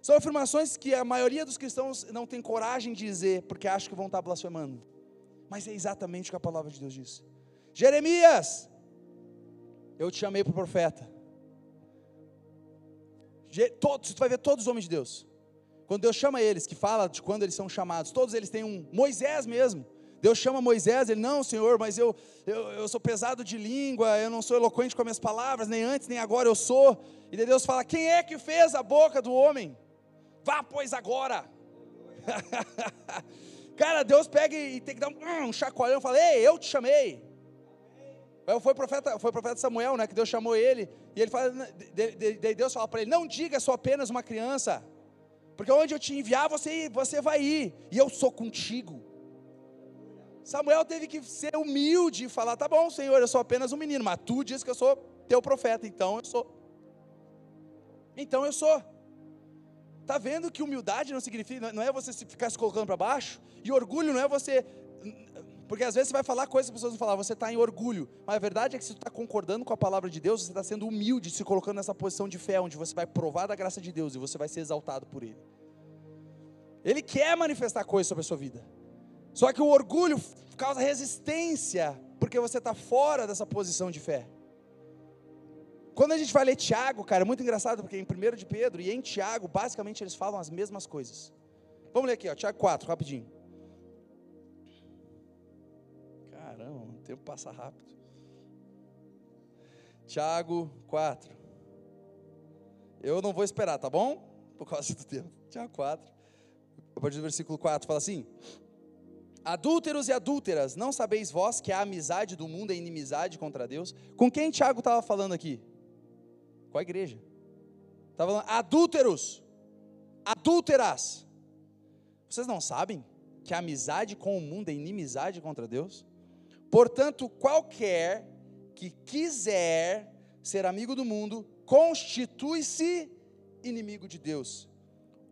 A: São afirmações que a maioria dos cristãos não tem coragem de dizer, porque acham que vão estar blasfemando. Mas é exatamente o que a palavra de Deus diz. Jeremias, eu te chamei para profeta. Todos, tu vai ver todos os homens de Deus. Quando Deus chama eles, que fala de quando eles são chamados, todos eles têm um. Moisés mesmo. Deus chama Moisés, ele, não, Senhor, mas eu, eu, eu sou pesado de língua, eu não sou eloquente com as minhas palavras, nem antes, nem agora eu sou. E Deus fala: quem é que fez a boca do homem? Vá, pois, agora. Cara, Deus pega e tem que dar um, um chacoalhão e fala: Ei, eu te chamei. Foi o profeta, foi o profeta Samuel, né, que Deus chamou ele, e ele fala, Deus fala para ele: Não diga, sou apenas uma criança. Porque onde eu te enviar, você, você vai ir. E eu sou contigo. Samuel teve que ser humilde e falar: tá bom, Senhor, eu sou apenas um menino, mas tu diz que eu sou teu profeta, então eu sou. Então eu sou. Tá vendo que humildade não significa, não é você ficar se colocando para baixo, e orgulho não é você porque às vezes você vai falar coisas que as pessoas vão falar, você está em orgulho. Mas a verdade é que se você está concordando com a palavra de Deus, você está sendo humilde, se colocando nessa posição de fé, onde você vai provar da graça de Deus e você vai ser exaltado por Ele. Ele quer manifestar coisas sobre a sua vida. Só que o orgulho causa resistência, porque você está fora dessa posição de fé. Quando a gente vai ler Tiago, cara, é muito engraçado, porque em 1 de Pedro e em Tiago, basicamente eles falam as mesmas coisas. Vamos ler aqui, ó, Tiago 4, rapidinho. Caramba, o tempo passa rápido. Tiago 4. Eu não vou esperar, tá bom? Por causa do tempo. Tiago 4. A partir do versículo 4 fala assim: Adúlteros e adúlteras, não sabeis vós que a amizade do mundo é inimizade contra Deus? Com quem Tiago estava falando aqui? Com a igreja. Estava falando, adúlteros, adúlteras. Vocês não sabem que a amizade com o mundo é inimizade contra Deus? Portanto, qualquer que quiser ser amigo do mundo, constitui-se inimigo de Deus.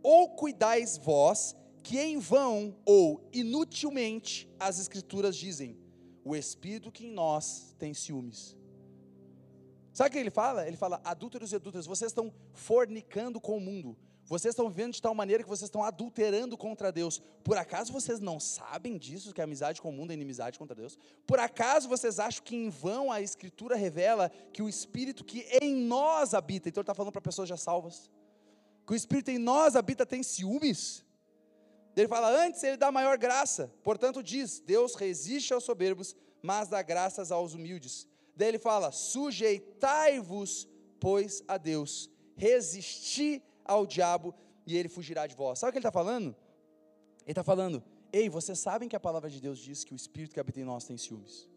A: Ou cuidais vós que em vão ou inutilmente as Escrituras dizem: o Espírito que em nós tem ciúmes. Sabe o que ele fala? Ele fala: adúlteros e adúlteras, vocês estão fornicando com o mundo. Vocês estão vivendo de tal maneira que vocês estão adulterando contra Deus. Por acaso vocês não sabem disso, que a amizade com o mundo é inimizade contra Deus? Por acaso vocês acham que em vão a Escritura revela que o Espírito que em nós habita, então ele está falando para pessoas já salvas, que o Espírito em nós habita tem ciúmes? Ele fala, antes ele dá maior graça, portanto diz, Deus resiste aos soberbos, mas dá graças aos humildes. Daí ele fala, sujeitai-vos, pois, a Deus, resisti ao diabo e ele fugirá de vós. Sabe o que ele está falando? Ele está falando, ei, vocês sabem que a palavra de Deus diz que o Espírito que habita em nós tem ciúmes.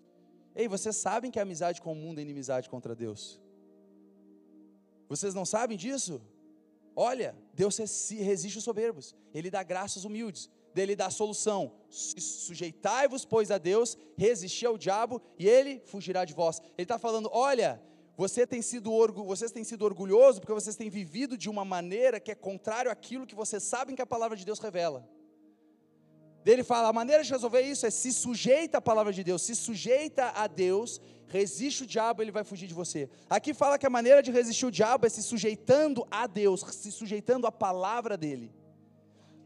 A: Ei, vocês sabem que a amizade com o mundo é inimizade contra Deus. Vocês não sabem disso? Olha, Deus resiste os soberbos, Ele dá graças humildes, dele dá solução. Sujeitai-vos, pois, a Deus, resisti ao diabo e ele fugirá de vós. Ele está falando: olha, você tem sido vocês têm sido orgulhosos porque vocês têm vivido de uma maneira que é contrário àquilo que vocês sabem que a palavra de Deus revela. Ele fala: a maneira de resolver isso é se sujeita à palavra de Deus, se sujeita a Deus, resiste o diabo, ele vai fugir de você. Aqui fala que a maneira de resistir o diabo é se sujeitando a Deus, se sujeitando à palavra dele.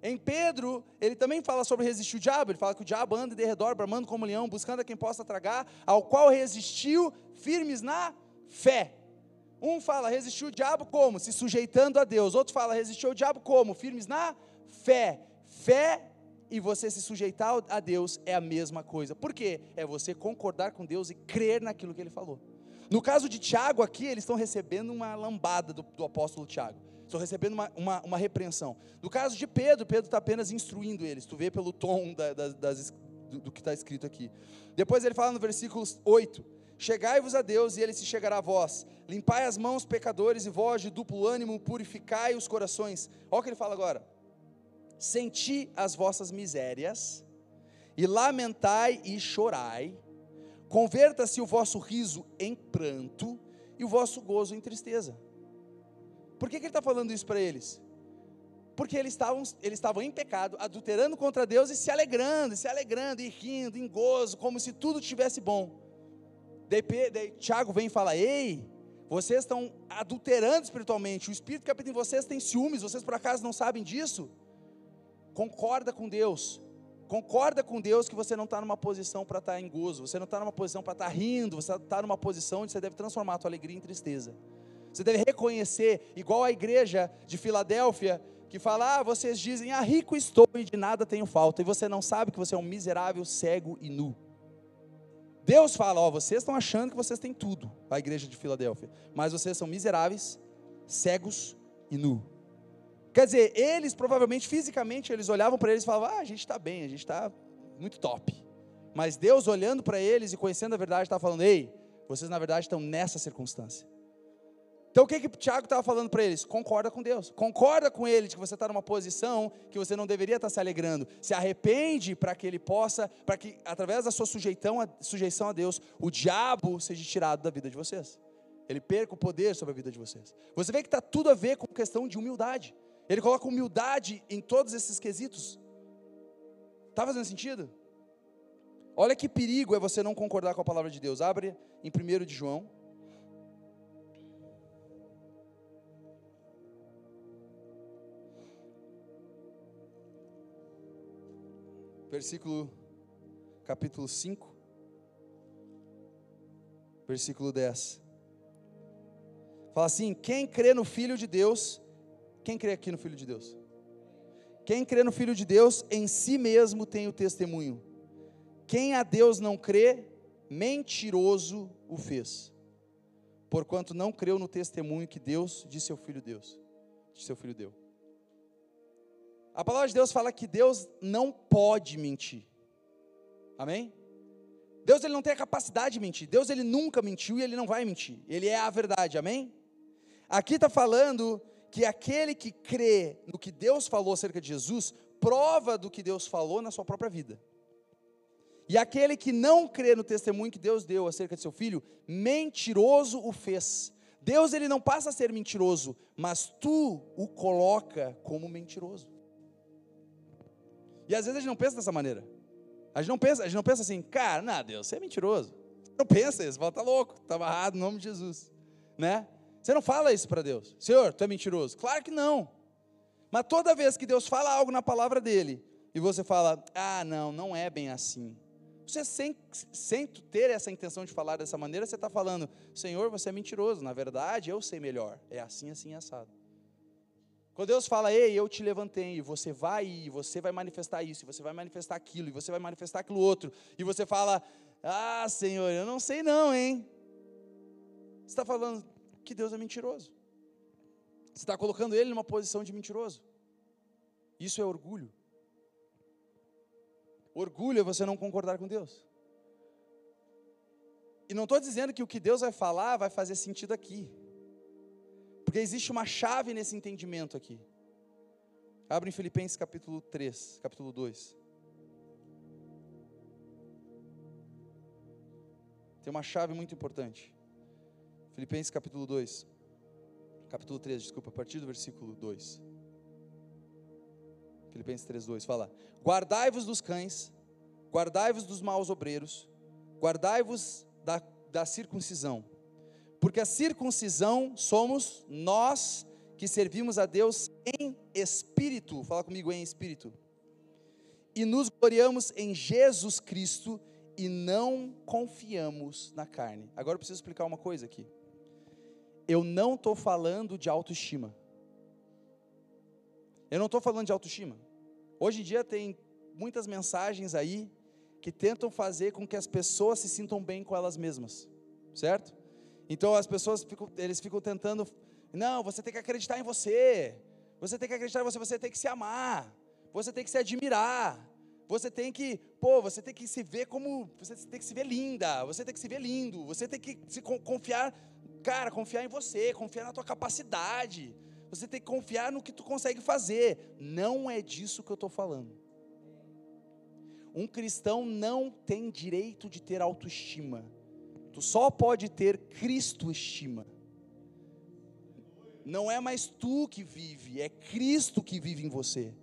A: Em Pedro, ele também fala sobre resistir o diabo. Ele fala que o diabo anda de redor, bramando como leão, buscando a quem possa tragar, ao qual resistiu, firmes na Fé. Um fala resistiu o diabo como? Se sujeitando a Deus. Outro fala resistiu o diabo como? Firmes na fé. Fé e você se sujeitar a Deus é a mesma coisa. Por quê? É você concordar com Deus e crer naquilo que ele falou. No caso de Tiago aqui, eles estão recebendo uma lambada do, do apóstolo Tiago. Estão recebendo uma, uma, uma, repreensão. No caso de Pedro, Pedro está apenas instruindo eles. Tu vê pelo tom da, da, das, do, do que está escrito aqui. Depois ele fala no versículo 8 Chegai-vos a Deus e ele se chegará a vós. Limpai as mãos, pecadores, e vós de duplo ânimo, purificai os corações. Olha o que ele fala agora. Senti as vossas misérias, e lamentai e chorai. Converta-se o vosso riso em pranto, e o vosso gozo em tristeza. Por que, que ele está falando isso para eles? Porque eles estavam, eles estavam em pecado, adulterando contra Deus e se alegrando, se alegrando, e rindo, em gozo, como se tudo tivesse bom. Daí, daí Tiago vem e fala: Ei, vocês estão adulterando espiritualmente, o espírito que habita em vocês tem ciúmes, vocês por acaso não sabem disso? Concorda com Deus, concorda com Deus que você não está numa posição para estar tá em gozo, você não está numa posição para estar tá rindo, você está numa posição onde você deve transformar a tua alegria em tristeza. Você deve reconhecer, igual a igreja de Filadélfia, que fala: ah, vocês dizem, ah, rico estou e de nada tenho falta, e você não sabe que você é um miserável, cego e nu. Deus fala: Ó, vocês estão achando que vocês têm tudo, a igreja de Filadélfia, mas vocês são miseráveis, cegos e nu. Quer dizer, eles provavelmente, fisicamente, eles olhavam para eles e falavam: Ah, a gente está bem, a gente está muito top. Mas Deus, olhando para eles e conhecendo a verdade, estava falando: Ei, vocês na verdade estão nessa circunstância. Então o que, que Tiago estava falando para eles? Concorda com Deus. Concorda com ele de que você está numa posição que você não deveria estar tá se alegrando. Se arrepende para que ele possa, para que através da sua sujeição a, sujeição a Deus, o diabo seja tirado da vida de vocês. ele perca o poder sobre a vida de vocês. Você vê que está tudo a ver com questão de humildade. Ele coloca humildade em todos esses quesitos. Está fazendo sentido? Olha que perigo é você não concordar com a palavra de Deus. Abre em 1 de João. Versículo, capítulo 5, versículo 10. Fala assim: quem crê no Filho de Deus, quem crê aqui no Filho de Deus? Quem crê no Filho de Deus, em si mesmo tem o testemunho. Quem a Deus não crê, mentiroso o fez. Porquanto não creu no testemunho que Deus de seu filho Deus, de seu filho deu. A palavra de Deus fala que Deus não pode mentir. Amém? Deus ele não tem a capacidade de mentir. Deus ele nunca mentiu e ele não vai mentir. Ele é a verdade. Amém? Aqui está falando que aquele que crê no que Deus falou acerca de Jesus, prova do que Deus falou na sua própria vida. E aquele que não crê no testemunho que Deus deu acerca de seu filho, mentiroso o fez. Deus ele não passa a ser mentiroso, mas tu o coloca como mentiroso. E às vezes a gente não pensa dessa maneira. A gente não pensa, a gente não pensa assim, cara, não, Deus, você é mentiroso. Não pensa isso, fala, tá louco, tá barrado no nome de Jesus, né? Você não fala isso para Deus. Senhor, tu é mentiroso? Claro que não. Mas toda vez que Deus fala algo na palavra dele, e você fala, ah, não, não é bem assim. Você sem, sem ter essa intenção de falar dessa maneira, você está falando, Senhor, você é mentiroso. Na verdade, eu sei melhor. É assim, assim, assado. Quando Deus fala, ei, eu te levantei, e você vai e você vai manifestar isso, e você vai manifestar aquilo, e você vai manifestar aquilo outro, e você fala, ah, Senhor, eu não sei não, hein? Você está falando que Deus é mentiroso. Você está colocando ele numa posição de mentiroso. Isso é orgulho. Orgulho é você não concordar com Deus. E não estou dizendo que o que Deus vai falar vai fazer sentido aqui. Porque existe uma chave nesse entendimento aqui. Abre em Filipenses capítulo 3, capítulo 2. Tem uma chave muito importante. Filipenses capítulo 2. Capítulo 3, desculpa, a partir do versículo 2. Filipenses 3:2 fala: Guardai-vos dos cães, guardai-vos dos maus obreiros, guardai-vos da, da circuncisão, porque a circuncisão somos nós que servimos a Deus em espírito, fala comigo em espírito, e nos gloriamos em Jesus Cristo e não confiamos na carne. Agora eu preciso explicar uma coisa aqui. Eu não estou falando de autoestima. Eu não estou falando de autoestima. Hoje em dia tem muitas mensagens aí que tentam fazer com que as pessoas se sintam bem com elas mesmas, certo? Então as pessoas ficam, eles ficam tentando, não, você tem que acreditar em você, você tem que acreditar em você, você tem que se amar, você tem que se admirar, você tem que, pô, você tem que se ver como, você tem que se ver linda, você tem que se ver lindo, você tem que se confiar, cara, confiar em você, confiar na tua capacidade, você tem que confiar no que tu consegue fazer. Não é disso que eu estou falando. Um cristão não tem direito de ter autoestima. Tu só pode ter Cristo estima. Não é mais tu que vive, é Cristo que vive em você.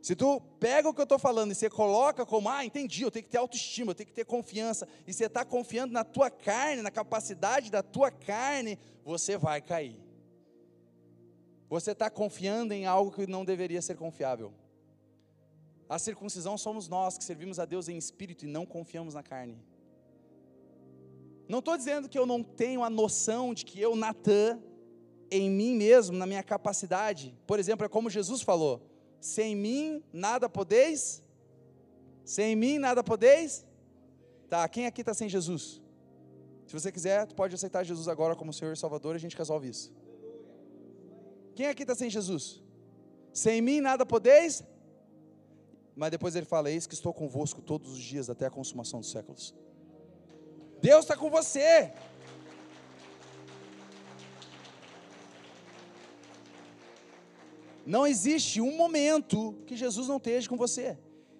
A: Se tu pega o que eu estou falando e você coloca como, ah, entendi, eu tenho que ter autoestima, eu tenho que ter confiança, e você está confiando na tua carne, na capacidade da tua carne, você vai cair. Você está confiando em algo que não deveria ser confiável. A circuncisão somos nós que servimos a Deus em espírito e não confiamos na carne. Não estou dizendo que eu não tenho a noção de que eu, Natan, em mim mesmo, na minha capacidade, por exemplo, é como Jesus falou: sem mim nada podeis, sem mim nada podeis. Tá, quem aqui está sem Jesus? Se você quiser, tu pode aceitar Jesus agora como Senhor e Salvador e a gente resolve isso. Quem aqui está sem Jesus? Sem mim nada podeis. Mas depois ele fala: Eis que estou convosco todos os dias até a consumação dos séculos. Deus está com você. Não existe um momento que Jesus não esteja com você.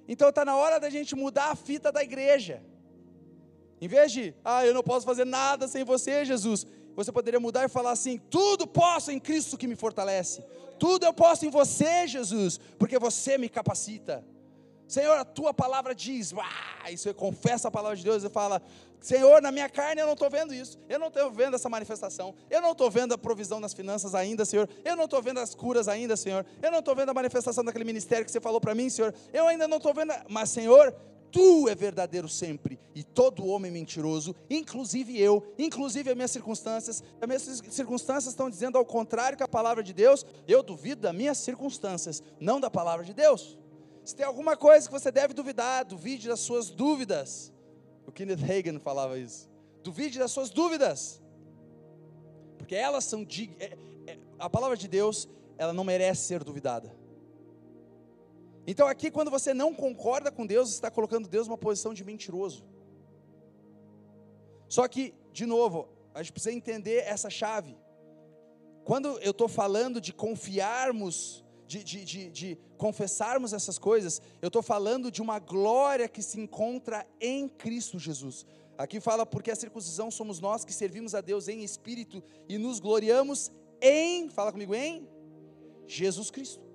A: Então está na hora da gente mudar a fita da igreja. Em vez de, ah, eu não posso fazer nada sem você, Jesus. você poderia mudar e falar assim: tudo posso em Cristo que me fortalece, tudo eu posso em você, Jesus, porque você me capacita. Senhor, a tua palavra diz, ah, isso eu confessa a palavra de Deus e fala, Senhor, na minha carne eu não estou vendo isso, eu não estou vendo essa manifestação, eu não estou vendo a provisão nas finanças ainda, Senhor, eu não estou vendo as curas ainda, Senhor, eu não estou vendo a manifestação daquele ministério que você falou para mim, Senhor, eu ainda não estou vendo, mas Senhor, Tu é verdadeiro sempre, e todo homem mentiroso, inclusive eu, inclusive as minhas circunstâncias. As minhas circunstâncias estão dizendo ao contrário que a palavra de Deus, eu duvido das minhas circunstâncias, não da palavra de Deus. Se tem alguma coisa que você deve duvidar, duvide das suas dúvidas. O Kenneth Hagin falava isso. Duvide das suas dúvidas, porque elas são é, é, a palavra de Deus, ela não merece ser duvidada. Então aqui, quando você não concorda com Deus, você está colocando Deus numa posição de mentiroso. Só que, de novo, a gente precisa entender essa chave. Quando eu estou falando de confiarmos, de, de, de, de confessarmos essas coisas, eu estou falando de uma glória que se encontra em Cristo Jesus. Aqui fala porque a circuncisão somos nós que servimos a Deus em espírito e nos gloriamos em, fala comigo, em Jesus Cristo.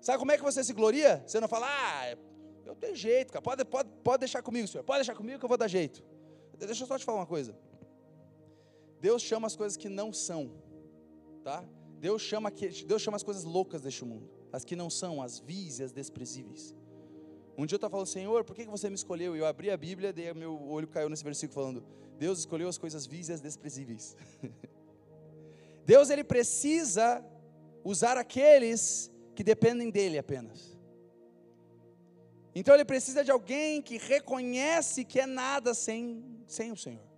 A: Sabe como é que você se gloria? Você não fala, ah, eu tenho jeito, cara. Pode, pode, pode deixar comigo, senhor. Pode deixar comigo que eu vou dar jeito. Deixa eu só te falar uma coisa. Deus chama as coisas que não são, tá? Deus chama, Deus chama as coisas loucas deste mundo, as que não são, as vis e as desprezíveis. Um dia eu estava falando, Senhor, por que você me escolheu? E eu abri a Bíblia, e meu olho caiu nesse versículo falando, Deus escolheu as coisas vis e as desprezíveis. Deus ele precisa usar aqueles que dependem dele apenas. Então ele precisa de alguém que reconhece que é nada sem, sem o Senhor.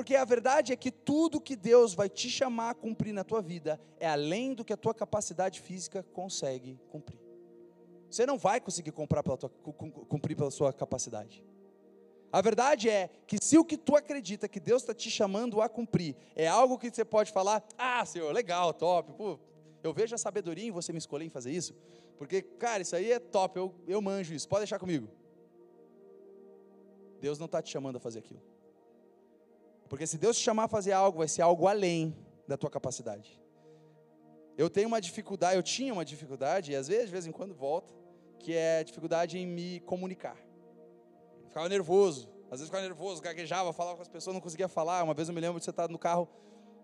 A: Porque a verdade é que tudo que Deus vai te chamar a cumprir na tua vida é além do que a tua capacidade física consegue cumprir. Você não vai conseguir pela tua, cumprir pela sua capacidade. A verdade é que se o que tu acredita que Deus está te chamando a cumprir é algo que você pode falar, ah, Senhor, legal, top, pô, eu vejo a sabedoria em você me escolher em fazer isso, porque, cara, isso aí é top, eu, eu manjo isso, pode deixar comigo. Deus não está te chamando a fazer aquilo. Porque se Deus te chamar a fazer algo, vai ser algo além da tua capacidade. Eu tenho uma dificuldade, eu tinha uma dificuldade, e às vezes, de vez em quando volta, que é dificuldade em me comunicar. Ficava nervoso, às vezes ficava nervoso, gaguejava, falava com as pessoas, não conseguia falar. Uma vez eu me lembro de você estar no carro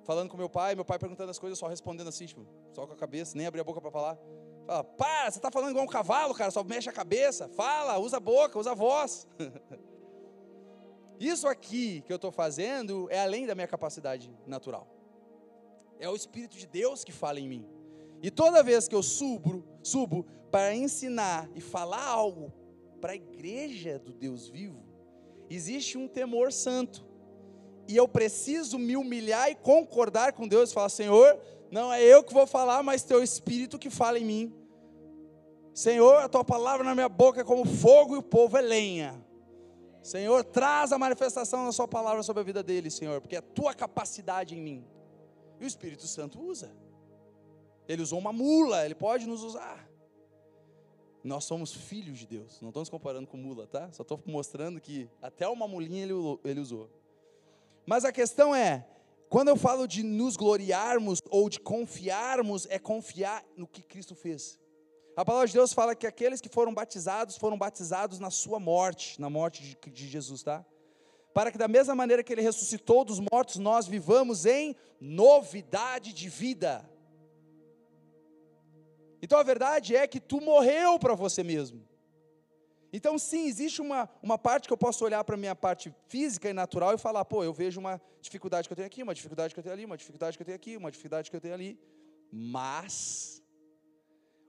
A: falando com meu pai, meu pai perguntando as coisas, só respondendo assim, tipo, só com a cabeça, nem abria a boca para falar. Fala, para, você está falando igual um cavalo, cara, só mexe a cabeça, fala, usa a boca, usa a voz. Isso aqui que eu estou fazendo é além da minha capacidade natural. É o Espírito de Deus que fala em mim. E toda vez que eu subo, subo para ensinar e falar algo para a igreja do Deus vivo, existe um temor santo e eu preciso me humilhar e concordar com Deus e falar: Senhor, não é eu que vou falar, mas teu Espírito que fala em mim. Senhor, a tua palavra na minha boca é como fogo e o povo é lenha. Senhor, traz a manifestação da sua palavra sobre a vida dele, Senhor, porque é a tua capacidade em mim. E o Espírito Santo usa. Ele usou uma mula, ele pode nos usar. Nós somos filhos de Deus. Não estamos comparando com mula, tá? Só estou mostrando que até uma mulinha ele, ele usou. Mas a questão é, quando eu falo de nos gloriarmos ou de confiarmos, é confiar no que Cristo fez. A palavra de Deus fala que aqueles que foram batizados foram batizados na sua morte, na morte de, de Jesus, tá? Para que da mesma maneira que ele ressuscitou dos mortos, nós vivamos em novidade de vida. Então a verdade é que tu morreu para você mesmo. Então, sim, existe uma, uma parte que eu posso olhar para a minha parte física e natural e falar, pô, eu vejo uma dificuldade que eu tenho aqui, uma dificuldade que eu tenho ali, uma dificuldade que eu tenho aqui, uma dificuldade que eu tenho ali. Mas,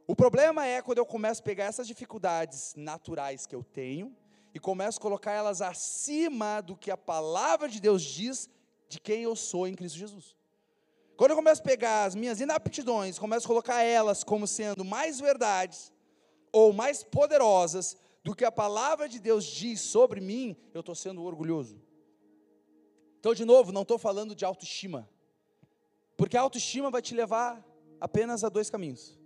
A: o problema é quando eu começo a pegar essas dificuldades naturais que eu tenho e começo a colocar elas acima do que a palavra de Deus diz de quem eu sou em Cristo Jesus. Quando eu começo a pegar as minhas inaptidões, começo a colocar elas como sendo mais verdades ou mais poderosas do que a palavra de Deus diz sobre mim, eu estou sendo orgulhoso. Então, de novo, não estou falando de autoestima, porque a autoestima vai te levar apenas a dois caminhos.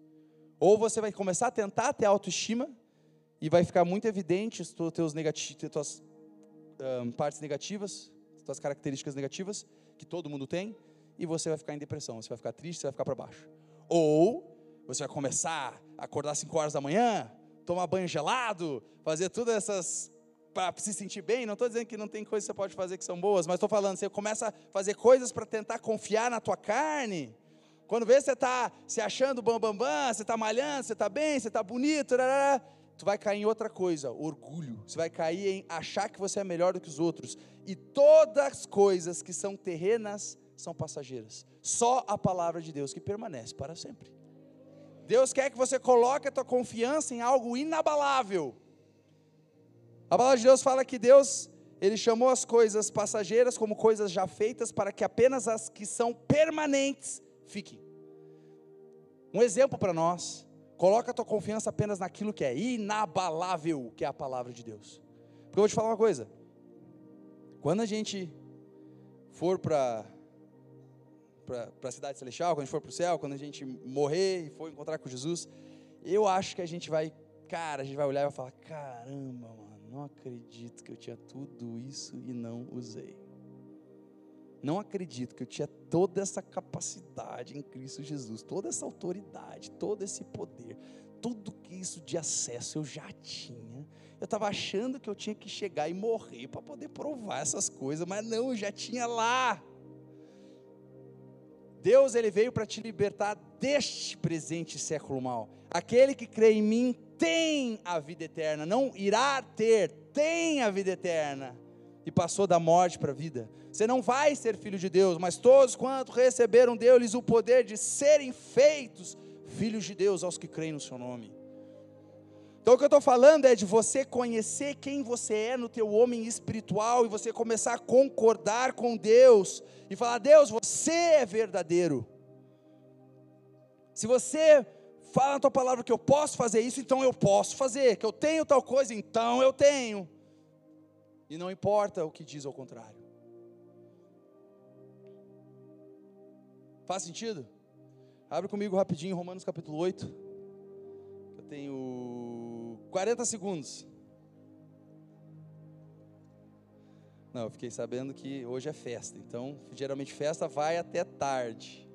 A: Ou você vai começar a tentar ter autoestima, e vai ficar muito evidente as tuas, negati tuas um, partes negativas, as características negativas que todo mundo tem, e você vai ficar em depressão, você vai ficar triste, você vai ficar para baixo. Ou você vai começar a acordar 5 horas da manhã, tomar banho gelado, fazer todas essas para se sentir bem. Não estou dizendo que não tem coisas que você pode fazer que são boas, mas estou falando, você começa a fazer coisas para tentar confiar na tua carne. Quando vê você está se achando bam, bam, bam, você está malhando, você está bem, você está bonito, tu vai cair em outra coisa, orgulho. Você vai cair em achar que você é melhor do que os outros. E todas as coisas que são terrenas são passageiras. Só a palavra de Deus que permanece para sempre. Deus quer que você coloque a tua confiança em algo inabalável. A palavra de Deus fala que Deus, ele chamou as coisas passageiras como coisas já feitas para que apenas as que são permanentes fiquem. Um exemplo para nós Coloca a tua confiança apenas naquilo que é inabalável, que é a palavra de Deus. Porque eu vou te falar uma coisa. Quando a gente for para para a cidade celestial, quando a gente for para o céu, quando a gente morrer e for encontrar com Jesus, eu acho que a gente vai, cara, a gente vai olhar e vai falar: caramba, mano, não acredito que eu tinha tudo isso e não usei. Não acredito que eu tinha toda essa capacidade em Cristo Jesus, toda essa autoridade, todo esse poder, tudo que isso de acesso eu já tinha. Eu estava achando que eu tinha que chegar e morrer para poder provar essas coisas, mas não, eu já tinha lá. Deus ele veio para te libertar deste presente século mal. Aquele que crê em mim tem a vida eterna, não irá ter, tem a vida eterna e passou da morte para a vida. Você não vai ser filho de Deus, mas todos quanto receberam deu-lhes o poder de serem feitos filhos de Deus aos que creem no seu nome. Então o que eu estou falando é de você conhecer quem você é no teu homem espiritual e você começar a concordar com Deus e falar: Deus, você é verdadeiro. Se você fala na tua palavra que eu posso fazer isso, então eu posso fazer. Que eu tenho tal coisa, então eu tenho. E não importa o que diz ao contrário. Faz sentido? Abre comigo rapidinho Romanos capítulo 8. Eu tenho 40 segundos. Não, eu fiquei sabendo que hoje é festa, então geralmente festa vai até tarde.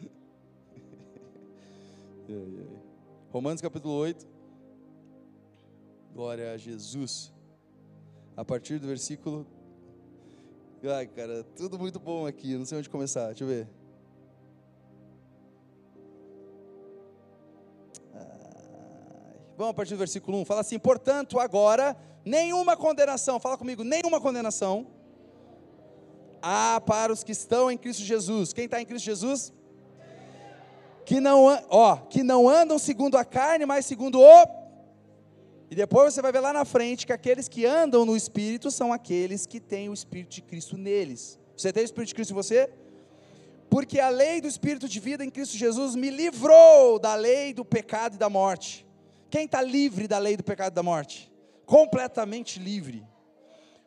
A: Romanos capítulo 8. Glória a Jesus. A partir do versículo. Ai, cara, tudo muito bom aqui. Não sei onde começar. Deixa eu ver. Vamos a partir do versículo 1. Fala assim: portanto, agora, nenhuma condenação. Fala comigo, nenhuma condenação. Há para os que estão em Cristo Jesus. Quem está em Cristo Jesus? Que não, ó, que não andam segundo a carne, mas segundo o e depois você vai ver lá na frente que aqueles que andam no Espírito são aqueles que têm o Espírito de Cristo neles. Você tem o Espírito de Cristo em você? Porque a lei do Espírito de vida em Cristo Jesus me livrou da lei do pecado e da morte. Quem está livre da lei do pecado e da morte? Completamente livre.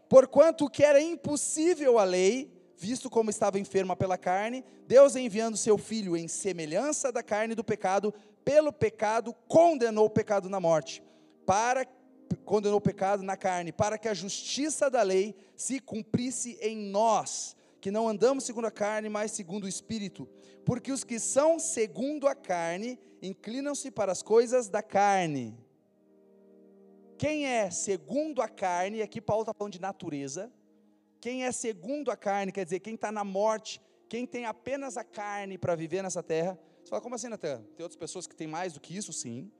A: Porquanto o que era impossível à lei, visto como estava enferma pela carne, Deus enviando seu filho em semelhança da carne do pecado, pelo pecado condenou o pecado na morte para condenou o pecado na carne, para que a justiça da lei se cumprisse em nós, que não andamos segundo a carne, mas segundo o espírito. Porque os que são segundo a carne inclinam-se para as coisas da carne. Quem é segundo a carne, aqui Paulo está falando de natureza. Quem é segundo a carne, quer dizer, quem está na morte, quem tem apenas a carne para viver nessa terra. Você fala, como assim, Natan? Tem outras pessoas que têm mais do que isso? Sim.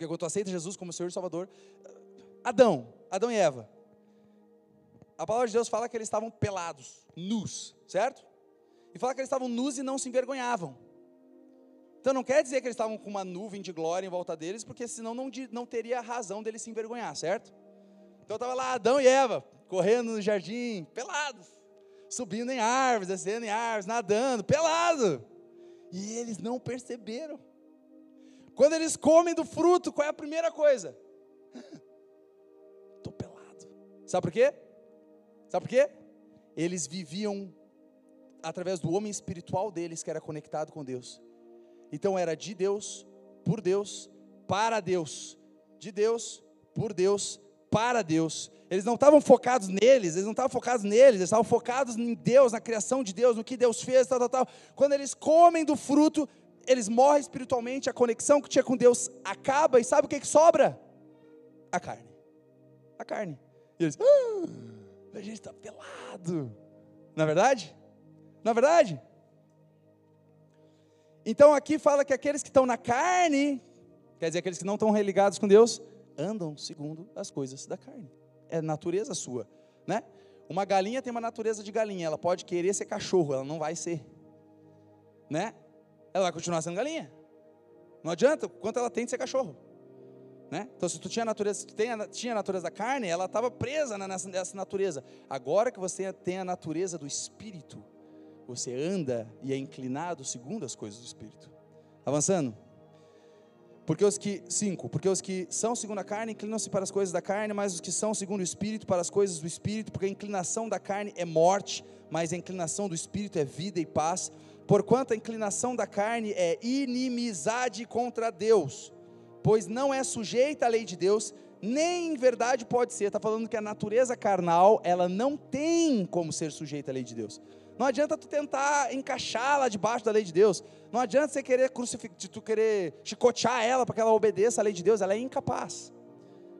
A: Porque quando tu aceita Jesus como Senhor e Salvador, Adão, Adão e Eva. A palavra de Deus fala que eles estavam pelados, nus, certo? E fala que eles estavam nus e não se envergonhavam. Então não quer dizer que eles estavam com uma nuvem de glória em volta deles, porque senão não, não teria razão deles se envergonhar, certo? Então estava lá Adão e Eva, correndo no jardim, pelados, subindo em árvores, descendo em árvores, nadando, pelado. E eles não perceberam. Quando eles comem do fruto, qual é a primeira coisa? Estou pelado. Sabe por quê? Sabe por quê? Eles viviam através do homem espiritual deles que era conectado com Deus. Então era de Deus, por Deus, para Deus, de Deus, por Deus, para Deus. Eles não estavam focados neles, eles não estavam focados neles, eles estavam focados em Deus, na criação de Deus, no que Deus fez, tal, tal, tal. Quando eles comem do fruto, eles morrem espiritualmente, a conexão que tinha com Deus acaba, e sabe o que, que sobra? A carne. A carne. E eles, ah, a gente está pelado. Na é verdade? Na é verdade? Então aqui fala que aqueles que estão na carne, quer dizer, aqueles que não estão religados com Deus, andam segundo as coisas da carne. É natureza sua, né? Uma galinha tem uma natureza de galinha, ela pode querer ser cachorro, ela não vai ser, né? Ela vai continuar sendo galinha. Não adianta, quanto ela tem de ser cachorro. Né? Então, se tu tinha a natureza, se tu tem a, tinha a natureza da carne, ela estava presa nessa, nessa natureza. Agora que você tem a natureza do espírito, você anda e é inclinado segundo as coisas do espírito. Avançando. Porque os que, cinco, porque os que são segundo a carne inclinam-se para as coisas da carne, mas os que são segundo o Espírito para as coisas do Espírito, porque a inclinação da carne é morte, mas a inclinação do Espírito é vida e paz. Porquanto a inclinação da carne é inimizade contra Deus, pois não é sujeita à lei de Deus, nem em verdade pode ser. Está falando que a natureza carnal, ela não tem como ser sujeita à lei de Deus. Não adianta tu tentar encaixá-la debaixo da lei de Deus. Não adianta você querer crucificar, tu querer chicotear ela para que ela obedeça à lei de Deus. Ela é incapaz.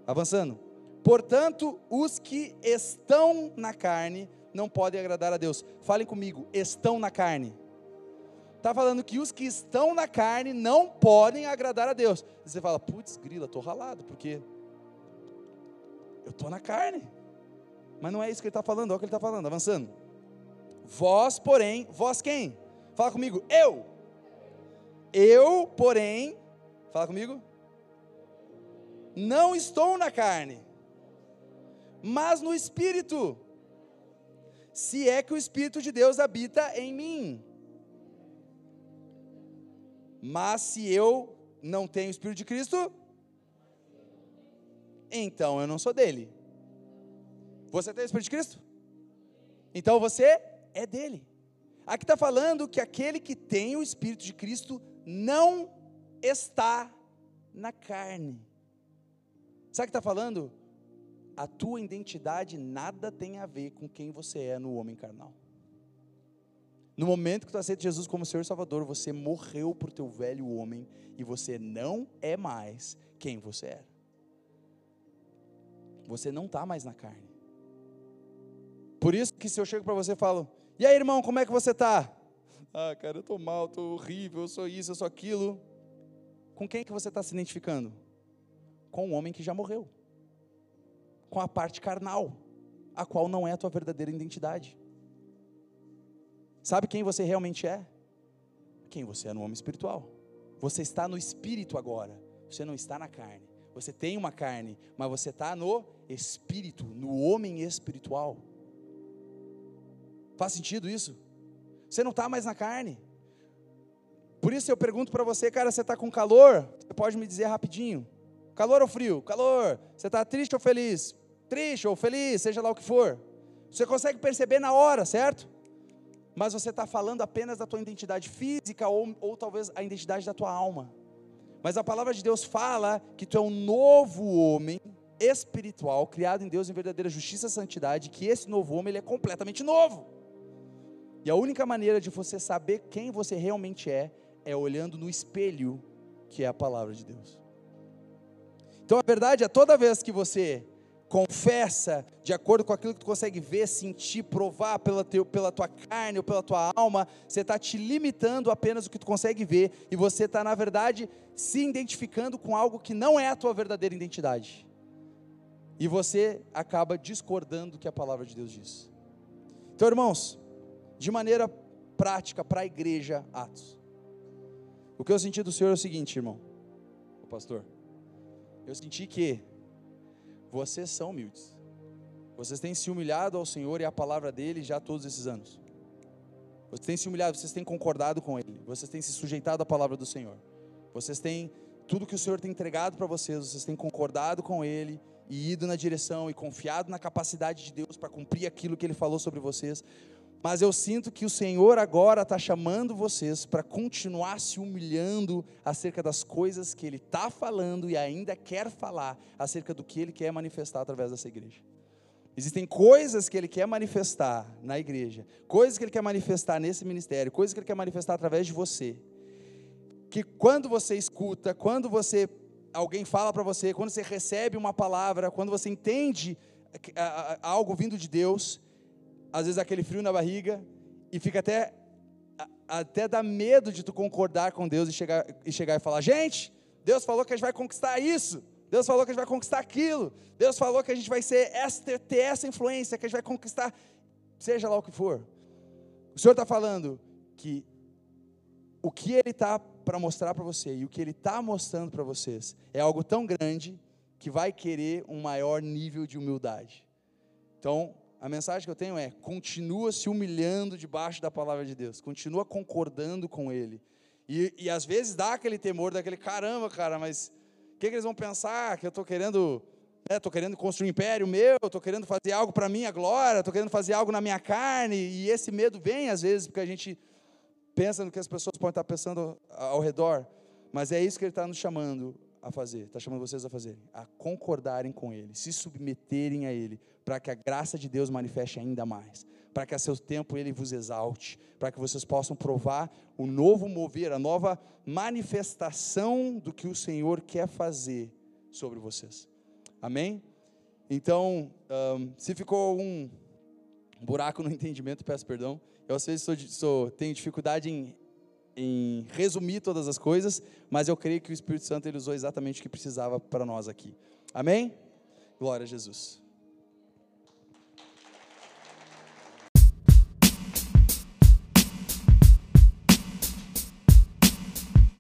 A: Avançando. Portanto, os que estão na carne não podem agradar a Deus. Falem comigo, estão na carne. Está falando que os que estão na carne não podem agradar a Deus. Você fala, putz, grila, estou ralado, porque eu estou na carne. Mas não é isso que ele está falando, olha o que ele está falando, avançando. Vós, porém, vós quem? Fala comigo, eu. Eu, porém, fala comigo. Não estou na carne, mas no espírito. Se é que o espírito de Deus habita em mim. Mas se eu não tenho o espírito de Cristo, então eu não sou dele. Você tem o espírito de Cristo? Então você é dele. Aqui está falando que aquele que tem o Espírito de Cristo não está na carne. Sabe o que está falando? A tua identidade nada tem a ver com quem você é no homem carnal. No momento que tu aceita Jesus como Senhor e Salvador, você morreu para o teu velho homem e você não é mais quem você era. Você não está mais na carne. Por isso que se eu chego para você e falo, e aí, irmão, como é que você está? Ah, cara, eu estou mal, estou horrível, eu sou isso, eu sou aquilo. Com quem que você está se identificando? Com o homem que já morreu. Com a parte carnal, a qual não é a tua verdadeira identidade. Sabe quem você realmente é? Quem você é no homem espiritual. Você está no espírito agora, você não está na carne. Você tem uma carne, mas você está no espírito, no homem espiritual. Faz sentido isso? Você não está mais na carne. Por isso eu pergunto para você, cara, você está com calor? Você pode me dizer rapidinho. Calor ou frio? Calor. Você está triste ou feliz? Triste ou feliz, seja lá o que for. Você consegue perceber na hora, certo? Mas você está falando apenas da tua identidade física ou, ou talvez a identidade da tua alma. Mas a palavra de Deus fala que tu é um novo homem espiritual, criado em Deus em verdadeira justiça e santidade, que esse novo homem ele é completamente novo. E a única maneira de você saber quem você realmente é, é olhando no espelho, que é a palavra de Deus. Então a verdade é, toda vez que você confessa de acordo com aquilo que tu consegue ver, sentir, provar pela, teu, pela tua carne ou pela tua alma, você está te limitando apenas o que tu consegue ver e você está, na verdade, se identificando com algo que não é a tua verdadeira identidade. E você acaba discordando do que a palavra de Deus diz. Então, irmãos, de maneira prática para a igreja Atos. O que eu senti do Senhor é o seguinte, irmão, o pastor. Eu senti que vocês são humildes. Vocês têm se humilhado ao Senhor e à palavra dele já todos esses anos. Vocês têm se humilhado, vocês têm concordado com ele, vocês têm se sujeitado à palavra do Senhor. Vocês têm tudo que o Senhor tem entregado para vocês, vocês têm concordado com ele e ido na direção e confiado na capacidade de Deus para cumprir aquilo que ele falou sobre vocês Mas eu sinto que o Senhor agora está chamando vocês para continuar se humilhando acerca das coisas que Ele está falando e ainda quer falar acerca do que Ele quer manifestar através dessa igreja. Existem coisas que Ele quer manifestar na igreja, coisas que Ele quer manifestar nesse ministério, coisas que Ele quer manifestar através de você. Que quando você escuta, quando você alguém fala para você, quando você recebe uma palavra, quando você entende algo vindo de Deus, às vezes aquele frio na barriga e fica até até dá medo de tu concordar com Deus e chegar e chegar e falar: "Gente, Deus falou que a gente vai conquistar isso. Deus falou que a gente vai conquistar aquilo. Deus falou que a gente vai ser essa, ter essa influência, que a gente vai conquistar, seja lá o que for. O Senhor está falando que o que Ele está para mostrar para você e o que Ele está mostrando para vocês é algo tão grande que vai querer um maior nível de humildade. Então, a mensagem que eu tenho é: continua se humilhando debaixo da palavra de Deus, continua concordando com Ele. E, e às vezes dá aquele temor, daquele caramba, cara, mas o que, que eles vão pensar? Que eu estou querendo, né, querendo construir um império meu, estou querendo fazer algo para minha glória, estou querendo fazer algo na minha carne, e esse medo vem às vezes porque a gente pensa no que as pessoas podem estar pensando ao redor, mas é isso que Ele está nos chamando a fazer, está chamando vocês a fazer, a concordarem com Ele, se submeterem a Ele, para que a graça de Deus manifeste ainda mais, para que a seu tempo Ele vos exalte, para que vocês possam provar o novo mover, a nova manifestação do que o Senhor quer fazer sobre vocês. Amém? Então, um, se ficou um buraco no entendimento, peço perdão. Eu às vezes sou, sou, tenho dificuldade em em resumir todas as coisas, mas eu creio que o Espírito Santo ele usou exatamente o que precisava para nós aqui. Amém? Glória a Jesus.